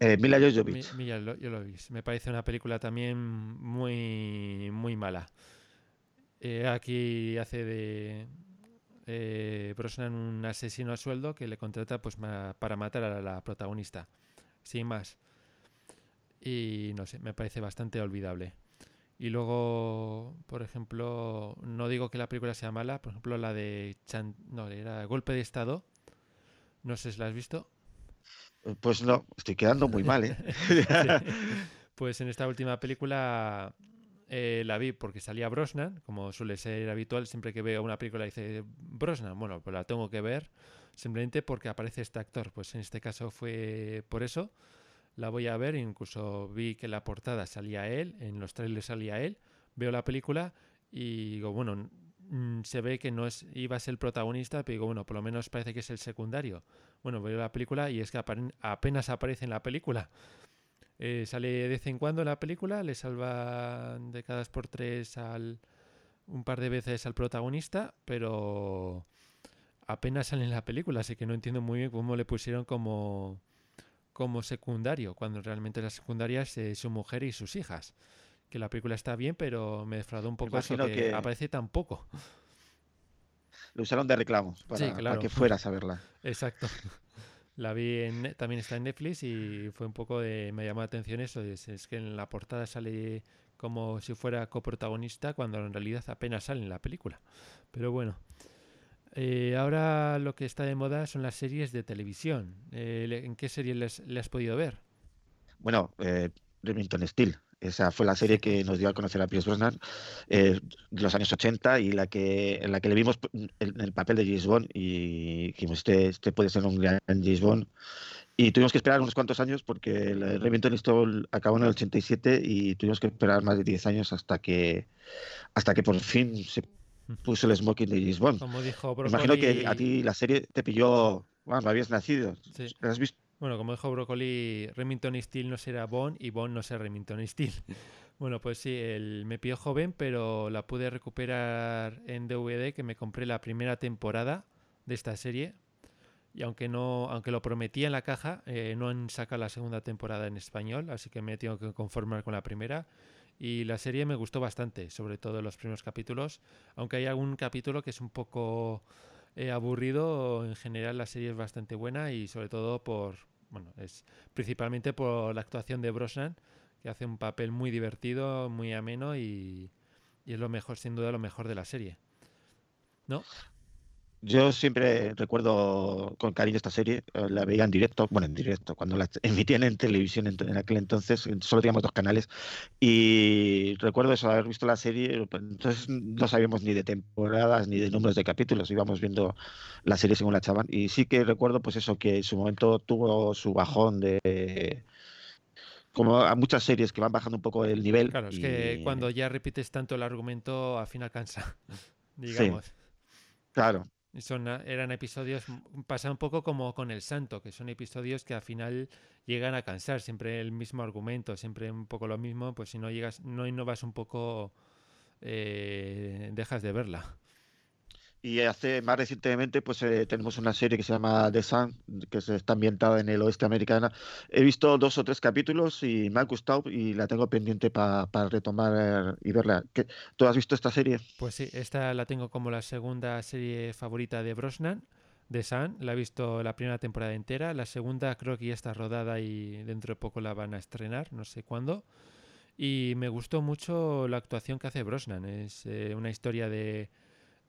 Eh, Mila Jovovich. Mila Jovovich. Me parece una película también muy, muy mala. Eh, aquí hace de eh, Brosnan un asesino a sueldo que le contrata pues para matar a la protagonista, sin más. Y no sé, me parece bastante olvidable. Y luego, por ejemplo, no digo que la película sea mala, por ejemplo la de no, era Golpe de Estado. No sé si la has visto. Pues no, estoy quedando muy mal, ¿eh? Pues en esta última película eh, la vi porque salía Brosnan, como suele ser habitual, siempre que veo una película dice Brosnan, bueno, pues la tengo que ver simplemente porque aparece este actor. Pues en este caso fue por eso. La voy a ver, incluso vi que la portada salía él, en los trailers salía él. Veo la película y digo, bueno, mm, se ve que no es iba a ser el protagonista, pero digo, bueno, por lo menos parece que es el secundario. Bueno, veo la película y es que apenas aparece en la película. Eh, sale de vez en cuando en la película, le salva de cada por tres al, un par de veces al protagonista, pero apenas sale en la película, así que no entiendo muy bien cómo le pusieron como, como secundario, cuando realmente la secundaria es su mujer y sus hijas. Que la película está bien, pero me defraudó un poco eso que, aparece tan poco. Lo usaron de reclamo para, para que fueras a verla. Exacto. La vi en, también está en Netflix y fue un poco de, me llamó la atención eso, es, que en la portada sale como si fuera coprotagonista cuando en realidad apenas sale en la película. Pero bueno, eh, ahora lo que está de moda son las series de televisión. Eh, ¿En qué serie les, has podido ver? Bueno, eh, Remington Steel Esa fue la serie que nos dio a conocer a Pierce Brosnan eh, de los años 80 y la que, en la que le vimos en el papel de James Bond y dijimos, este, este puede ser un gran James Bond. Y tuvimos que esperar unos cuantos años porque el Remington Steel acabó en el 87 y tuvimos que esperar más de 10 años hasta que, hasta que por fin se puso el smoking de James Bond. Como dijo Me Imagino que a ti la serie te pilló, bueno, habías nacido. Sí. ¿Has visto? Bueno, como dijo Broccoli, Remington Steel no será Bond y Bond no será Remington Steel. Bueno, pues sí, el, me pilló joven, pero la pude recuperar en DVD que me compré la primera temporada de esta serie. Y aunque no, aunque lo prometía en la caja, eh, no han sacado la segunda temporada en español, así que me tengo que conformar con la primera. Y la serie me gustó bastante, sobre todo los primeros capítulos, aunque hay algún capítulo que es un poco eh, aburrido, en general la serie es bastante buena y sobre todo por, bueno, es principalmente por la actuación de Brosnan, que hace un papel muy divertido, muy ameno y, y es lo mejor, sin duda, lo mejor de la serie. ¿No? Yo siempre recuerdo con cariño esta serie, eh, la veía en directo, bueno, en directo, cuando la emitían en televisión en, aquel entonces, solo teníamos dos canales, y recuerdo eso, haber visto la serie, pues, entonces no sabíamos ni de temporadas ni de números de capítulos, íbamos viendo la serie según la echaban, y sí que recuerdo pues eso, que en su momento tuvo su bajón de como a muchas series que van bajando un poco el nivel. Claro, es que cuando ya repites tanto el argumento, al final cansa, digamos. Sí, claro. Son, eran episodios, pasa un poco como con El Santo, que son episodios que al final llegan a cansar, siempre el mismo argumento, siempre un poco lo mismo, pues si no llegas, no innovas un poco, eh, dejas de verla. Y hace más recientemente, pues eh, tenemos una serie que se llama The Sun, que está ambientada en el oeste americano. He visto dos o tres capítulos y me ha gustado y la tengo pendiente para retomar y verla. ¿Tú has visto esta serie? Pues sí, esta la tengo como la segunda serie favorita de Brosnan, The Sun. La he visto la primera temporada entera. La segunda creo que ya está rodada y dentro de poco la van a estrenar, no sé cuándo. Y me gustó mucho la actuación que hace Brosnan. Es eh, una historia de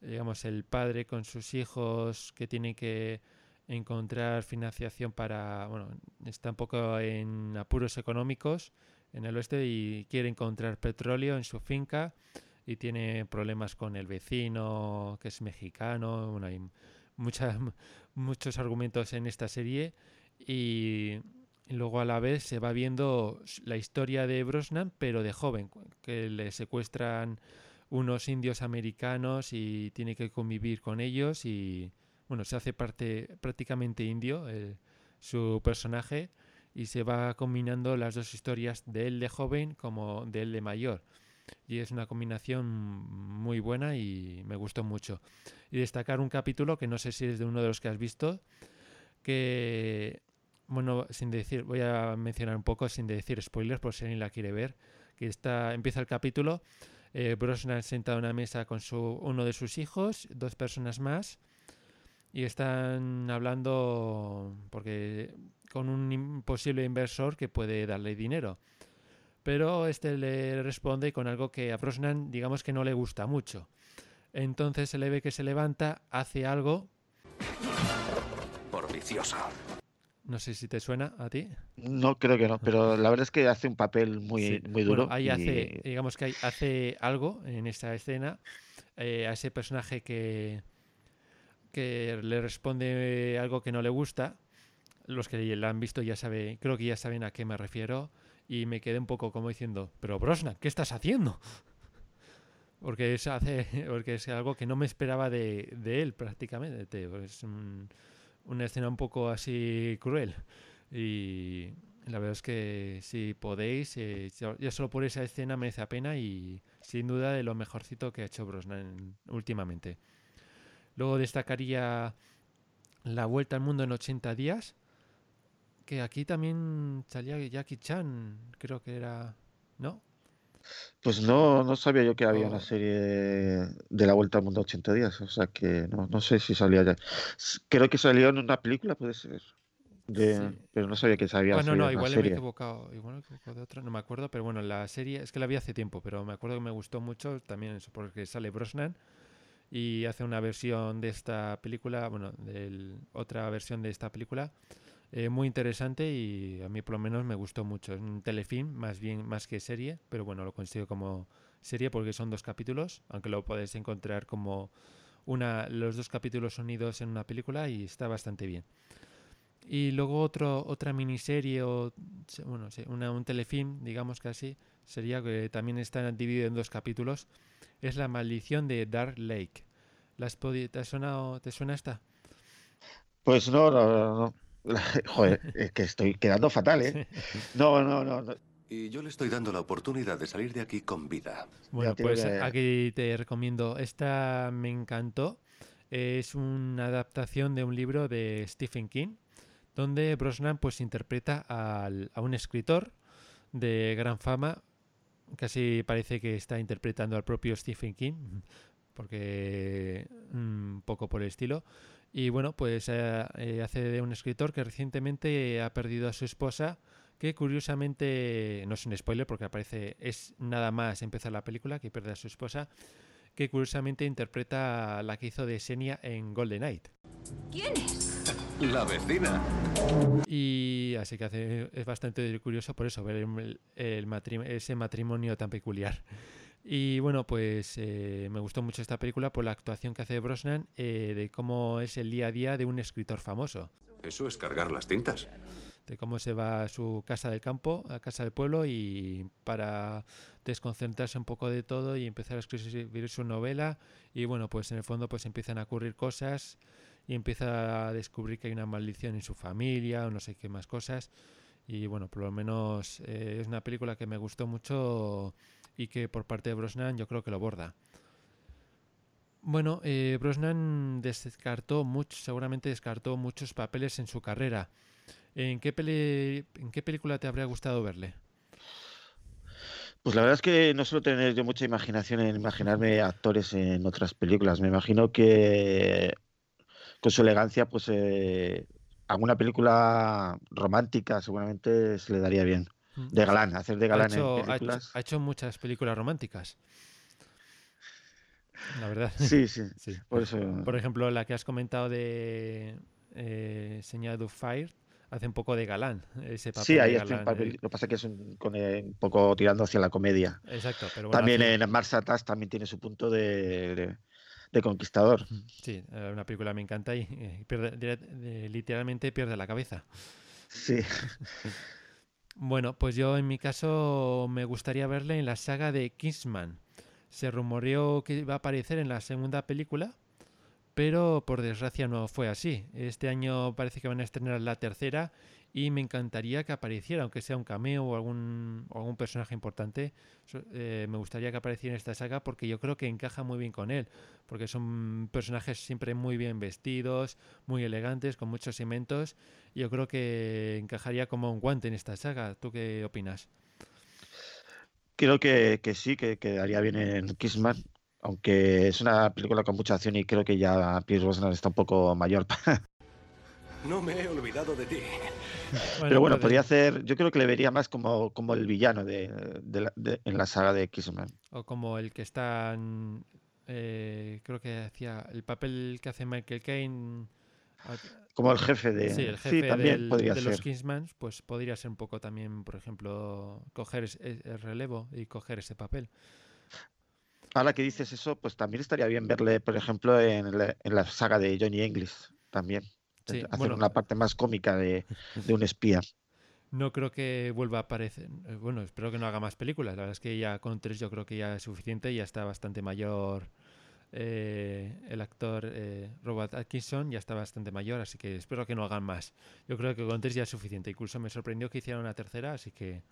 digamos, el padre con sus hijos que tiene que encontrar financiación para, bueno, está un poco en apuros económicos en el oeste y quiere encontrar petróleo en su finca y tiene problemas con el vecino que es mexicano, bueno, hay muchas, muchos argumentos en esta serie y, y luego a la vez se va viendo la historia de Brosnan pero de joven, que le secuestran unos indios americanos y tiene que convivir con ellos y bueno, se hace parte prácticamente indio su personaje y se va combinando las dos historias de él de joven como de él de mayor. Y es una combinación muy buena y me gustó mucho. Y destacar un capítulo que no sé si es de uno de los que has visto, que, bueno, sin decir, voy a mencionar un poco sin decir spoilers por si alguien la quiere ver, que está, empieza el capítulo eh, Brosnan sentado a una mesa con su, uno de sus hijos, dos personas más, y están hablando porque con un posible inversor que puede darle dinero. Pero este le responde con algo que a Brosnan digamos que no le gusta mucho. Entonces se le ve que se levanta, hace algo. Por viciosa. No sé si te suena a ti. No, creo que no, pero la verdad es que hace un papel muy, muy duro. ahí hace, digamos que hace algo en esta escena eh, a ese personaje que, que le responde algo que no le gusta. Los que la han visto ya saben, creo que ya saben a qué me refiero. Y me quedé un poco como diciendo, pero Brosnan, ¿qué estás haciendo? Porque es, hace, porque es algo que no me esperaba de, de él prácticamente. Es un, una escena un poco así cruel. Y la verdad es que si podéis, eh, ya solo por esa escena merece la pena y sin duda de lo mejorcito que ha hecho Brosnan últimamente. Luego destacaría La Vuelta al Mundo en 80 días, que aquí también salía Jackie Chan, creo que era, ¿no? Pues no, no sabía yo que había una oh. serie de, La Vuelta al Mundo 80 días, o sea que no, no sé si salía ya. Creo que salió en una película, puede ser. Pero no sabía que sabía. Bueno, no, igual me he equivocado, igual me he equivocado de otra, no me acuerdo, pero bueno, la serie es que la vi hace tiempo, pero me acuerdo que me gustó mucho también eso, porque sale Brosnan y hace una versión de esta película, bueno, de otra versión de esta película eh, muy interesante y a mí por lo menos me gustó mucho. Es un telefilm, más bien más que serie, pero bueno, lo consigo como serie porque son dos capítulos, aunque lo podéis encontrar como una, los dos capítulos unidos en una película y está bastante bien. Y luego otro, otra miniserie o bueno, una, un telefilm, digamos así, sería que también está dividido en dos capítulos. Es La maldición de Dark Lake. ¿Las ¿Te, suena, ¿Te suena esta? Pues no, no, no. Joder, es que estoy quedando fatal, ¿eh? No, no, no. Y yo le estoy dando la oportunidad de salir de aquí con vida. Bueno, pues aquí te recomiendo. Esta me encantó. Es una adaptación de un libro de Stephen King, donde Brosnan pues interpreta a un escritor de gran fama. Casi parece que está interpretando al propio Stephen King, porque un mm, poco por el estilo. Y bueno, pues eh, eh, hace de un escritor que recientemente ha perdido a su esposa, que curiosamente, no es un spoiler porque aparece, es nada más empezar la película, que pierde a su esposa, que curiosamente interpreta la que hizo de Senia en Golden Knight. ¿Quién es? La vecina. Y así que hace, es bastante curioso por eso, ver el, ese matrimonio tan peculiar. Y bueno, pues eh, me gustó mucho esta película por la actuación que hace Brosnan eh, de cómo es el día a día de un escritor famoso. Eso es cargar las tintas. De cómo se va a su casa del campo, a casa del pueblo, y para desconcentrarse un poco de todo y empezar a escribir su novela. Y bueno, pues en el fondo pues empiezan a ocurrir cosas y empieza a descubrir que hay una maldición en su familia o no sé qué más cosas. Y bueno, por lo menos eh, es una película que me gustó mucho y que por parte de Brosnan yo creo que lo borda. Bueno, eh, Brosnan descartó mucho, seguramente descartó muchos papeles en su carrera. ¿En qué, ¿En qué película te habría gustado verle? Pues la verdad es que no suelo tener yo mucha imaginación en imaginarme actores en otras películas. Me imagino que con su elegancia, pues eh, alguna película romántica seguramente se le daría bien. De galán, hacer de galán en películas. Ha hecho, muchas películas románticas. La verdad. Sí, sí. Por, eso... por ejemplo, la que has comentado de eh, Señal Fire hace un poco de galán ese papel. Sí, ahí hace un papel. Eh. Lo que pasa es que es un, un, poco tirando hacia la comedia. Exacto. Pero también en Mars Attacks también tiene su punto de, de, conquistador. Sí, eh, una película me encanta y literalmente pierde la cabeza. Sí. Bueno, pues yo en mi caso me gustaría verle en la saga de Kingsman. Se rumoreó que iba a aparecer en la segunda película, pero por desgracia no fue así. Este año parece que van a estrenar la tercera y me encantaría que apareciera, aunque sea un cameo o algún, algún personaje importante. Eh, me gustaría que apareciera en esta saga porque yo creo que encaja muy bien con él, porque son personajes siempre muy bien vestidos, muy elegantes, con muchos cimentos. Yo creo que encajaría como un guante en esta saga. ¿Tú qué opinas? Creo que, sí, que quedaría bien en Kissman, aunque es una película con mucha acción y creo que ya Pierce Brosnan está un poco mayor. no me he olvidado de ti. Pero bueno, podría hacer, yo creo que le vería más como, como el villano de, en la saga de X-Men. O como el que está, eh, creo que hacía el papel que hace Michael Caine. Como el jefe de. Sí, el jefe también de los Kingsman, pues podría ser un poco también, por ejemplo, coger el relevo y coger ese papel. Ahora que dices eso, pues también estaría bien verle, por ejemplo, en la, en la saga de Johnny English también hacer una parte más cómica de, un espía. No creo que vuelva a aparecer. Eh, bueno, espero que no haga más películas. La verdad es que ya con tres yo creo que ya es suficiente. Ya está bastante mayor eh, el actor eh, Robert Atkinson. Ya está bastante mayor, así que espero que no hagan más. Yo creo que con tres ya es suficiente. Incluso me sorprendió que hicieran una tercera, así que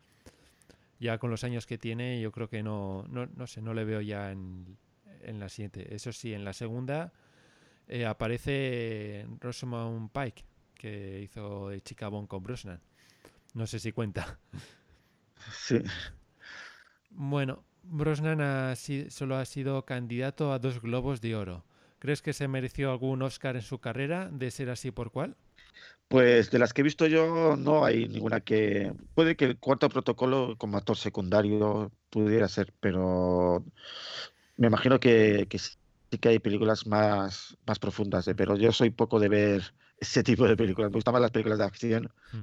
ya con los años que tiene yo creo que no, no, no sé, no le veo ya en, en la siguiente. Eso sí, en la segunda eh, aparece Rosamund Pike, que hizo de Chica con Brosnan. No sé si cuenta. Sí. Bueno, Brosnan solo ha sido candidato a dos Globos de Oro. ¿Crees que se mereció algún Oscar en su carrera? ¿De ser así por cuál? Pues de las que he visto yo, no hay ninguna que. Puede que el cuarto protocolo como actor secundario pudiera ser, pero me imagino que, que sí que hay películas más, más profundas, de, pero yo soy poco de ver ese tipo de películas. Me gustan más las películas de acción Mm.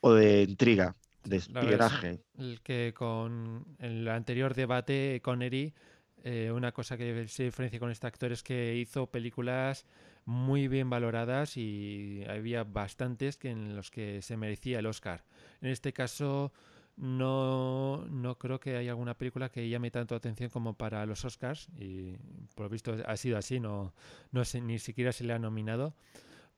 o de intriga, de espionaje. el que con el anterior debate, Connery, eh, una cosa que se diferencia con este actor es que hizo películas muy bien valoradas y había bastantes que en los que se merecía el Oscar. En este caso, no, no creo que haya alguna película que llame tanto atención como para los Oscars y por lo visto ha sido así, no, no sé, ni siquiera se le ha nominado.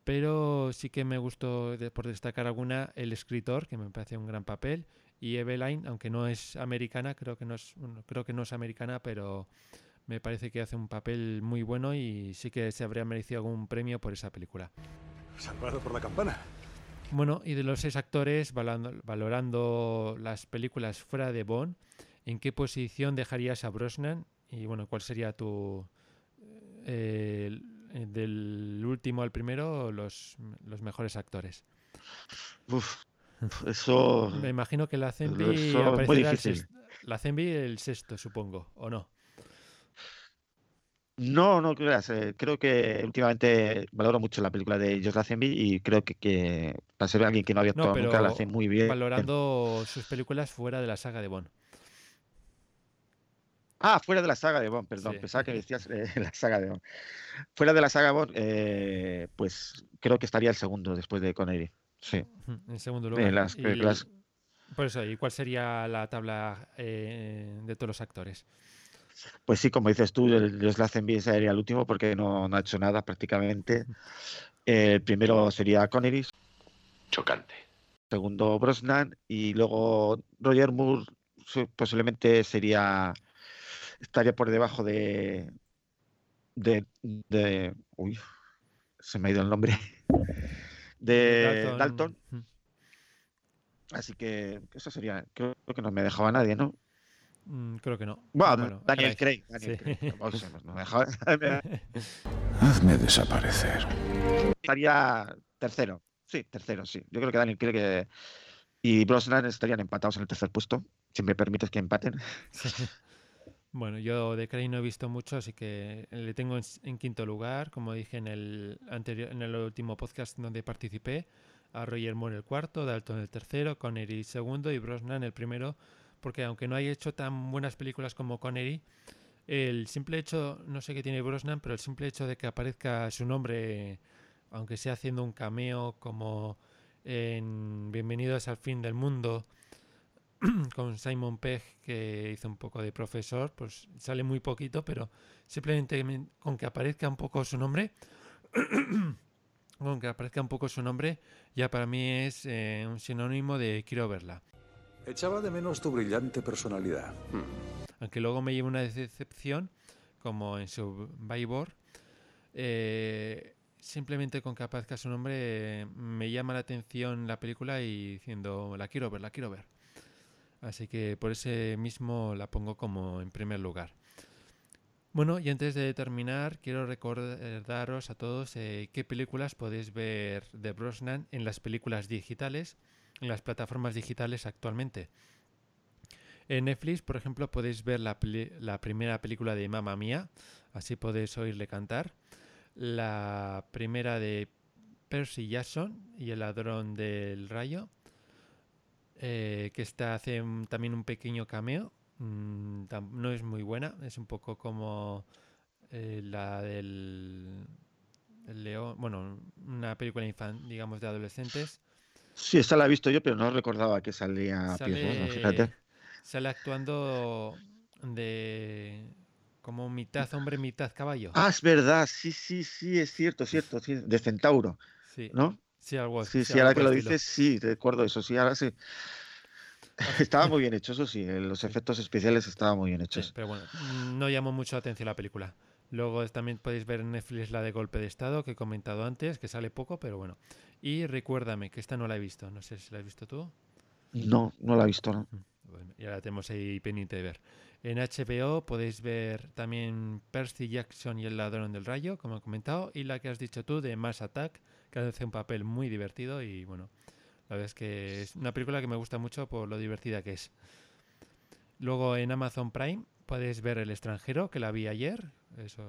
Pero sí que me gustó, por destacar alguna, El escritor, que me parece un gran papel, y Eveline, aunque no es americana, creo que no es, creo que no es americana, pero me parece que hace un papel muy bueno y sí que se habría merecido algún premio por esa película. Salvado por la campana. Bueno, y de los seis actores, valorando, valorando las películas fuera de Bond, ¿en qué posición dejarías a Brosnan? Y bueno, ¿cuál sería tu... eh, el- del último al primero, los, los mejores actores? Uf, eso. Me imagino que la Zenby aparecerá el sexto, la Zenby el sexto, supongo, ¿o no? No, no creas. eh, creo que últimamente valoro mucho la película de Josh Lazenby y creo que, que para ser alguien que no había No, actuado pero nunca la hace muy bien. valorando sus películas fuera de la saga de Bond. Ah, fuera de la saga de Bond, perdón. Sí. Pensaba que decías eh, la saga de Bond. Fuera de la saga Bond, eh, pues creo que estaría el segundo después de Connery. Sí. En segundo Eh, lugar. las Y- películas- Por eso, ¿y cuál sería la tabla eh, de todos los actores? Pues sí, como dices tú, el Josh Lazenby sería el último porque no, no ha hecho nada prácticamente. El primero sería Connery. Chocante. Segundo Brosnan y luego Roger Moore posiblemente sería estaría por debajo de de, de uy, se me ha ido el nombre de Dalton. Dalton. Así que eso sería, creo que no me dejaba nadie, ¿no? Mm, creo que no. Bueno, Daniel Craig. Craig. Daniel Sí. Craig, tampoco se nos- no me dejaba- Hazme desaparecer. estaría tercero. Sí, tercero, sí. Yo creo que Daniel Craig eh, y Brosnan estarían empatados en el tercer puesto, si me permites que empaten. Bueno, yo de Craig no he visto mucho, así que le tengo en, quinto lugar, como dije en el anterior, en el último podcast donde participé, a Roger Moore el cuarto, Dalton el tercero, Connery segundo y Brosnan el primero, porque aunque no haya hecho tan buenas películas como Connery, el simple hecho, no sé qué tiene Brosnan, pero el simple hecho de que aparezca su nombre, aunque sea haciendo un cameo como en Bienvenidos al fin del mundo, con Simon Pegg que hizo un poco de profesor, pues sale muy poquito, pero simplemente men- con que aparezca un poco su nombre, con que aparezca un poco su nombre, ya para mí es eh, un sinónimo de quiero verla. Echaba de menos tu brillante personalidad. Aunque luego me lleve una decepción, como en Survivor, eh, simplemente con que su nombre me llama la atención la película y diciendo la quiero ver, la quiero ver. Así que por ese mismo la pongo como en primer lugar. Bueno, y antes de terminar, quiero recordaros a todos eh, qué películas podéis ver de Brosnan en las películas digitales, las plataformas digitales actualmente. En Netflix, por ejemplo, podéis ver la, la primera película de Mamma Mía, así podéis oírle cantar. La primera de Percy Jackson y el ladrón del rayo, eh, que esta hace también un pequeño cameo. mm, no es muy buena, es un poco como eh, la del el león, bueno, una película digamos de adolescentes. Sí, esa la he visto yo, pero no recordaba que salía Pierce Brosnan, fíjate. Sale, sale actuando de como mitad hombre, mitad caballo. Ah, es verdad, sí, sí, sí, es cierto, es cierto, sí, de Centauro, Sí, ¿no? sí, algo Sí, sí, sí, ahora que lo dices, sí, recuerdo eso, sí, ahora sí. Estaba muy bien hecho, eso sí, eh, los efectos especiales estaban muy bien Sí, hechos. pero bueno, no llamó mucho la atención la película. Luego también podéis ver en Netflix la de Golpe de Estado que he comentado antes, que sale poco, pero bueno. Y recuérdame, que esta no la he visto, no sé si la has visto tú. No, no la he visto, ¿no? Bueno, ya la tenemos ahí pendiente de ver. En HBO podéis ver también Percy Jackson y el ladrón del rayo, como he comentado, y la que has dicho tú de Mass Attack, que hace un papel muy divertido y bueno, la verdad es que es una película que me gusta mucho por lo divertida que es. Luego en Amazon Prime podéis ver El extranjero, que la vi ayer, eso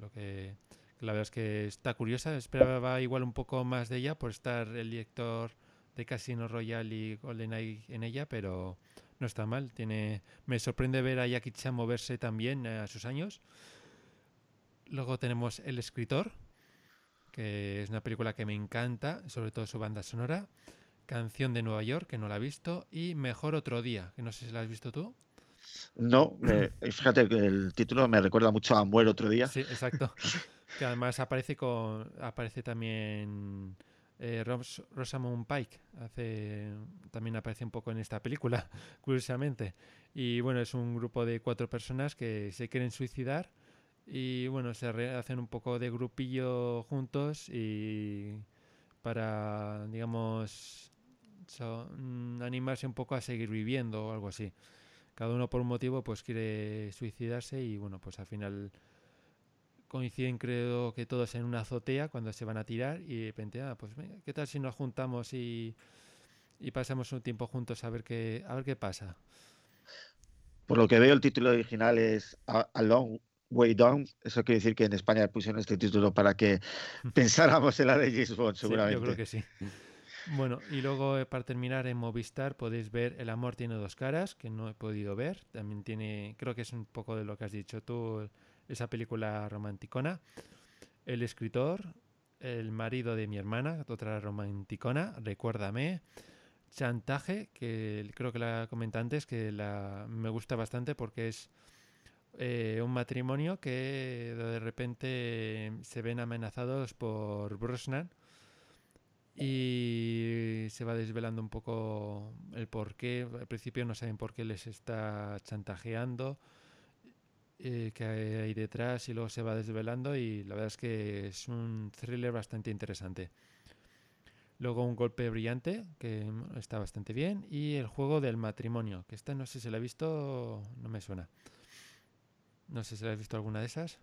lo que la verdad es que está curiosa. Esperaba igual un poco más de ella por estar el director de Casino Royale y GoldenEye en ella, pero no está mal. Tiene, me sorprende ver a Jackie Chan moverse también a sus años. Luego tenemos El escritor, que es una película que me encanta, sobre todo su banda sonora. Canción de Nueva York, que no la he visto. Y Mejor otro día, que no sé si la has visto tú. No, fíjate que el título me recuerda mucho a Muere otro día. Sí, exacto. que además aparece con aparece también eh, Rosamund Pike hace también aparece un poco en esta película curiosamente y bueno es un grupo de cuatro personas que se quieren suicidar y bueno se hacen un poco de grupillo juntos y para digamos mm, animarse un poco a seguir viviendo o algo así cada uno por un motivo pues quiere suicidarse y bueno pues al final coinciden creo que todos en una azotea cuando se van a tirar y de repente, ah, pues venga, ¿qué tal si nos juntamos y, y pasamos un tiempo juntos a ver qué, a ver qué pasa? Por lo que veo el título original es A, Long Way Down. Eso quiere decir que en España pusieron este título para que pensáramos en la de James Bond, seguramente. yo creo que sí. Bueno, y luego eh, para terminar en Movistar podéis ver El amor tiene dos caras, que no he podido ver. También tiene, creo que es un poco de lo que has dicho tú, esa película romanticona. El escritor, el marido de mi hermana, otra romanticona, recuérdame. Chantaje, que creo que la comenté antes, que la, me gusta bastante porque es eh, un matrimonio que de repente se ven amenazados por Brosnan y se va desvelando un poco el por qué. Al principio no saben por qué les está chantajeando eh, que hay detrás y luego se va desvelando y la verdad es que es un thriller bastante interesante. Luego un golpe brillante, que está bastante bien, y el juego del matrimonio, que esta no sé si la he visto, no me suena. No sé si la has visto alguna de esas.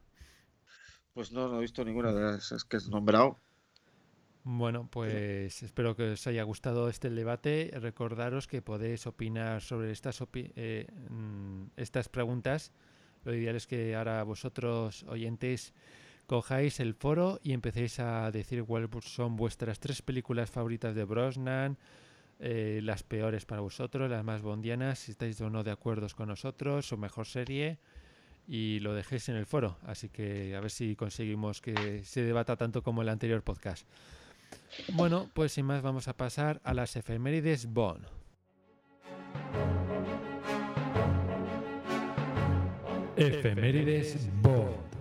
Pues no, no he visto ninguna de esas que has nombrado. Bueno, pues espero que os haya gustado este debate. Recordaros que podéis opinar sobre estas, eh, mm, estas preguntas lo ideal es que ahora vosotros, oyentes, cojáis el foro y empecéis a decir cuáles son vuestras tres películas favoritas de Brosnan, eh, las peores para vosotros, las más bondianas, si estáis o no de acuerdo con nosotros, su mejor serie, y lo dejéis en el foro. Así que a ver si conseguimos que se debata tanto como el anterior podcast. Bueno, pues sin más vamos a pasar a las efemérides Bond. Efemérides Bond.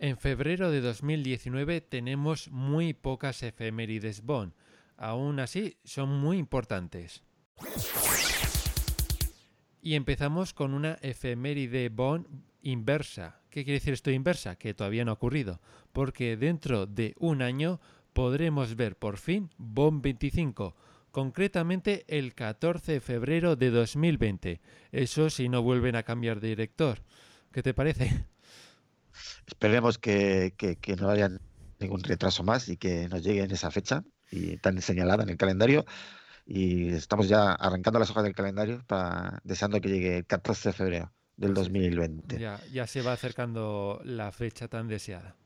En febrero de 2019 tenemos muy pocas efemérides Bond. Aún así, son muy importantes. Y empezamos con una efeméride Bond inversa. ¿Qué quiere decir esto inversa? Que todavía no ha ocurrido. Porque dentro de un año podremos ver por fin Bond 25 concretamente el 14 de febrero de 2020. Eso si no vuelven a cambiar de director. ¿Qué te parece? Esperemos que, no haya ningún retraso más y que nos llegue en esa fecha y tan señalada en el calendario. Y estamos ya arrancando las hojas del calendario para, deseando que llegue el 14 de febrero del 2020. Ya, ya se va acercando la fecha tan deseada.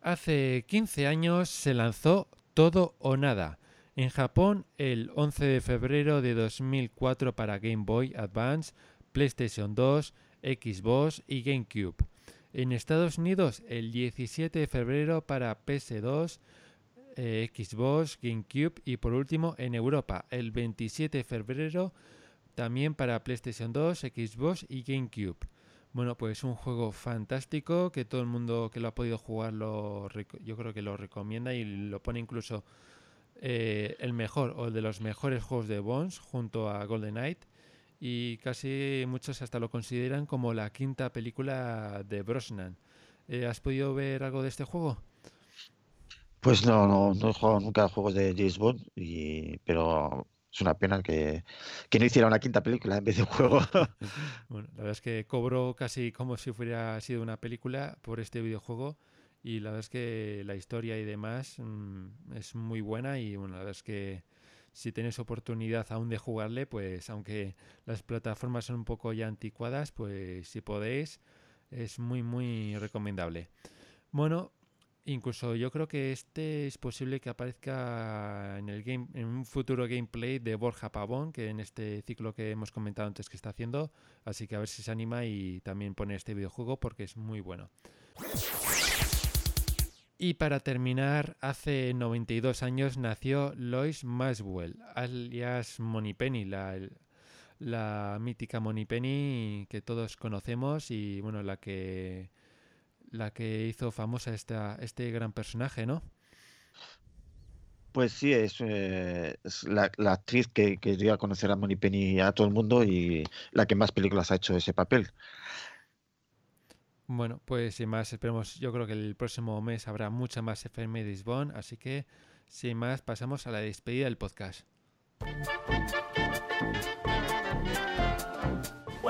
Hace 15 años se lanzó todo o Nada. En Japón, el 11 de febrero de 2004 para Game Boy Advance, PlayStation 2, Xbox y GameCube. En Estados Unidos, el 17 de febrero para PS2, eh, Xbox, GameCube y por último en Europa, el 27 de febrero también para PlayStation 2, Xbox y GameCube. Bueno, pues un juego fantástico que todo el mundo que lo ha podido jugar lo, yo creo que lo recomienda y lo pone incluso eh, el mejor o de los mejores juegos de Bones junto a Golden Knight y casi muchos hasta lo consideran como la quinta película de Brosnan. Eh, ¿Has podido ver algo de este juego? Pues no, no, no he jugado nunca a juegos de James Bond, y, pero es una pena que, no hiciera una quinta película en vez de un juego. bueno, la verdad es que cobro casi como si hubiera sido una película por este videojuego y la verdad es que la historia y demás mm, es muy buena y bueno, la verdad es que si tenéis oportunidad aún de jugarle, pues aunque las plataformas son un poco ya anticuadas, pues si podéis, es muy, muy recomendable. Bueno, incluso yo creo que este es posible que aparezca en el game, en un futuro gameplay de Borja Pavón, que en este ciclo que hemos comentado antes que está haciendo, así que a ver si se anima y también pone este videojuego porque es muy bueno. Y para terminar, hace 92 años nació Lois Maswell, alias Penny, la, la mítica Penny que todos conocemos y bueno, la que la que hizo famosa esta, este gran personaje, ¿no? Pues sí, es, eh, la, actriz que, que dio a conocer a Penny a todo el mundo y la que más películas ha hecho ese papel. Bueno, pues sin más, esperemos, yo creo que el próximo mes habrá mucha más FM Bond, así que sin más pasamos a la despedida del podcast.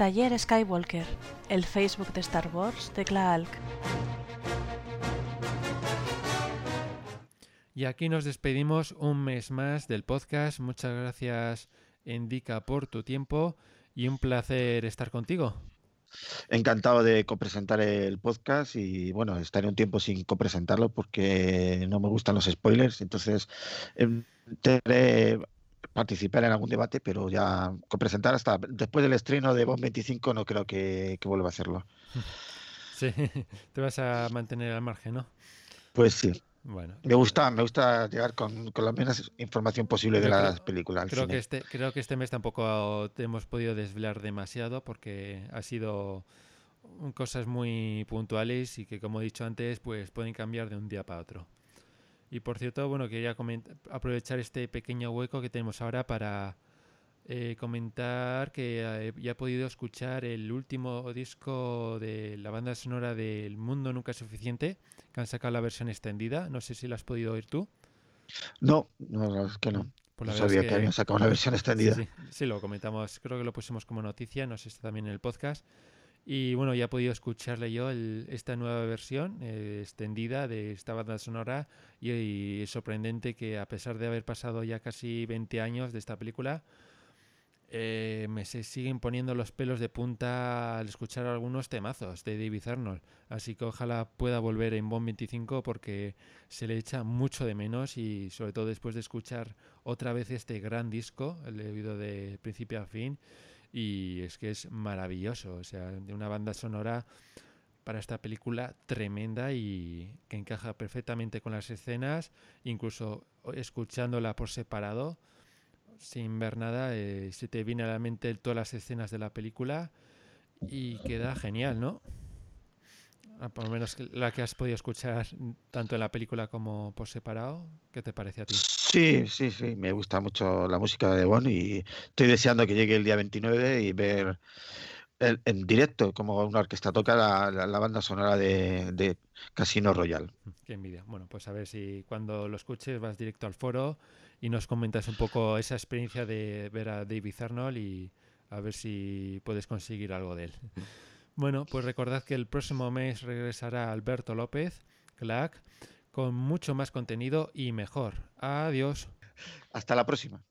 Taller Skywalker, el Facebook de Star Wars de Klaalk. Y aquí nos despedimos un mes más del podcast. Muchas gracias, Indica, por tu tiempo y un placer estar contigo. Encantado de copresentar el podcast y bueno, estaré un tiempo sin copresentarlo porque no me gustan los spoilers, entonces tendré participar en algún debate, pero ya con presentar hasta después del estreno de Bond 25 no creo que, vuelva a hacerlo. Sí, te vas a mantener al margen, ¿no? Pues sí. Bueno, me gusta, me gusta llegar con, la menos información posible de las películas. Creo que este, creo que este mes tampoco te hemos podido desvelar demasiado porque ha sido cosas muy puntuales y que como he dicho antes, pues pueden cambiar de un día para otro. Y por cierto, bueno, quería aprovechar este pequeño hueco que tenemos ahora para eh, comentar que eh, ya he podido escuchar el último disco de la banda sonora del Mundo Nunca es Suficiente, que han sacado la versión extendida. No sé si la has podido oír tú. No, no, es que no. Pues no sabía que, habían sacado una versión extendida. Sí, sí, lo comentamos, creo que lo pusimos como noticia, no sé si está también en el podcast. Y bueno, ya he podido escucharle yo esta nueva versión eh, extendida de esta banda sonora y, es sorprendente que a pesar de haber pasado ya casi 20 años de esta película, eh, me se siguen poniendo los pelos de punta al escuchar algunos temazos de David Arnold. Así que ojalá pueda volver en Bond 25 porque se le echa mucho de menos y sobre todo después de escuchar otra vez este gran disco, el debido de principio a fin y es que es maravilloso, o sea, de una banda sonora para esta película tremenda y que encaja perfectamente con las escenas, incluso escuchándola por separado, sin ver nada, eh, se te viene a la mente todas las escenas de la película y queda genial, ¿no? Ah, por lo menos la que has podido escuchar tanto en la película como por separado, ¿qué te parece a ti? Sí, sí, sí, me gusta mucho la música de Bond y estoy deseando que llegue el día 29 y ver en directo como una orquesta toca la, banda sonora de, Casino Royal. Qué envidia. Bueno, pues a ver si cuando lo escuches vas directo al foro y nos comentas un poco esa experiencia de ver a David Arnold y a ver si puedes conseguir algo de él. Bueno, pues recordad que el próximo mes regresará Alberto López, Clack, con mucho más contenido y mejor. Adiós. Hasta la próxima.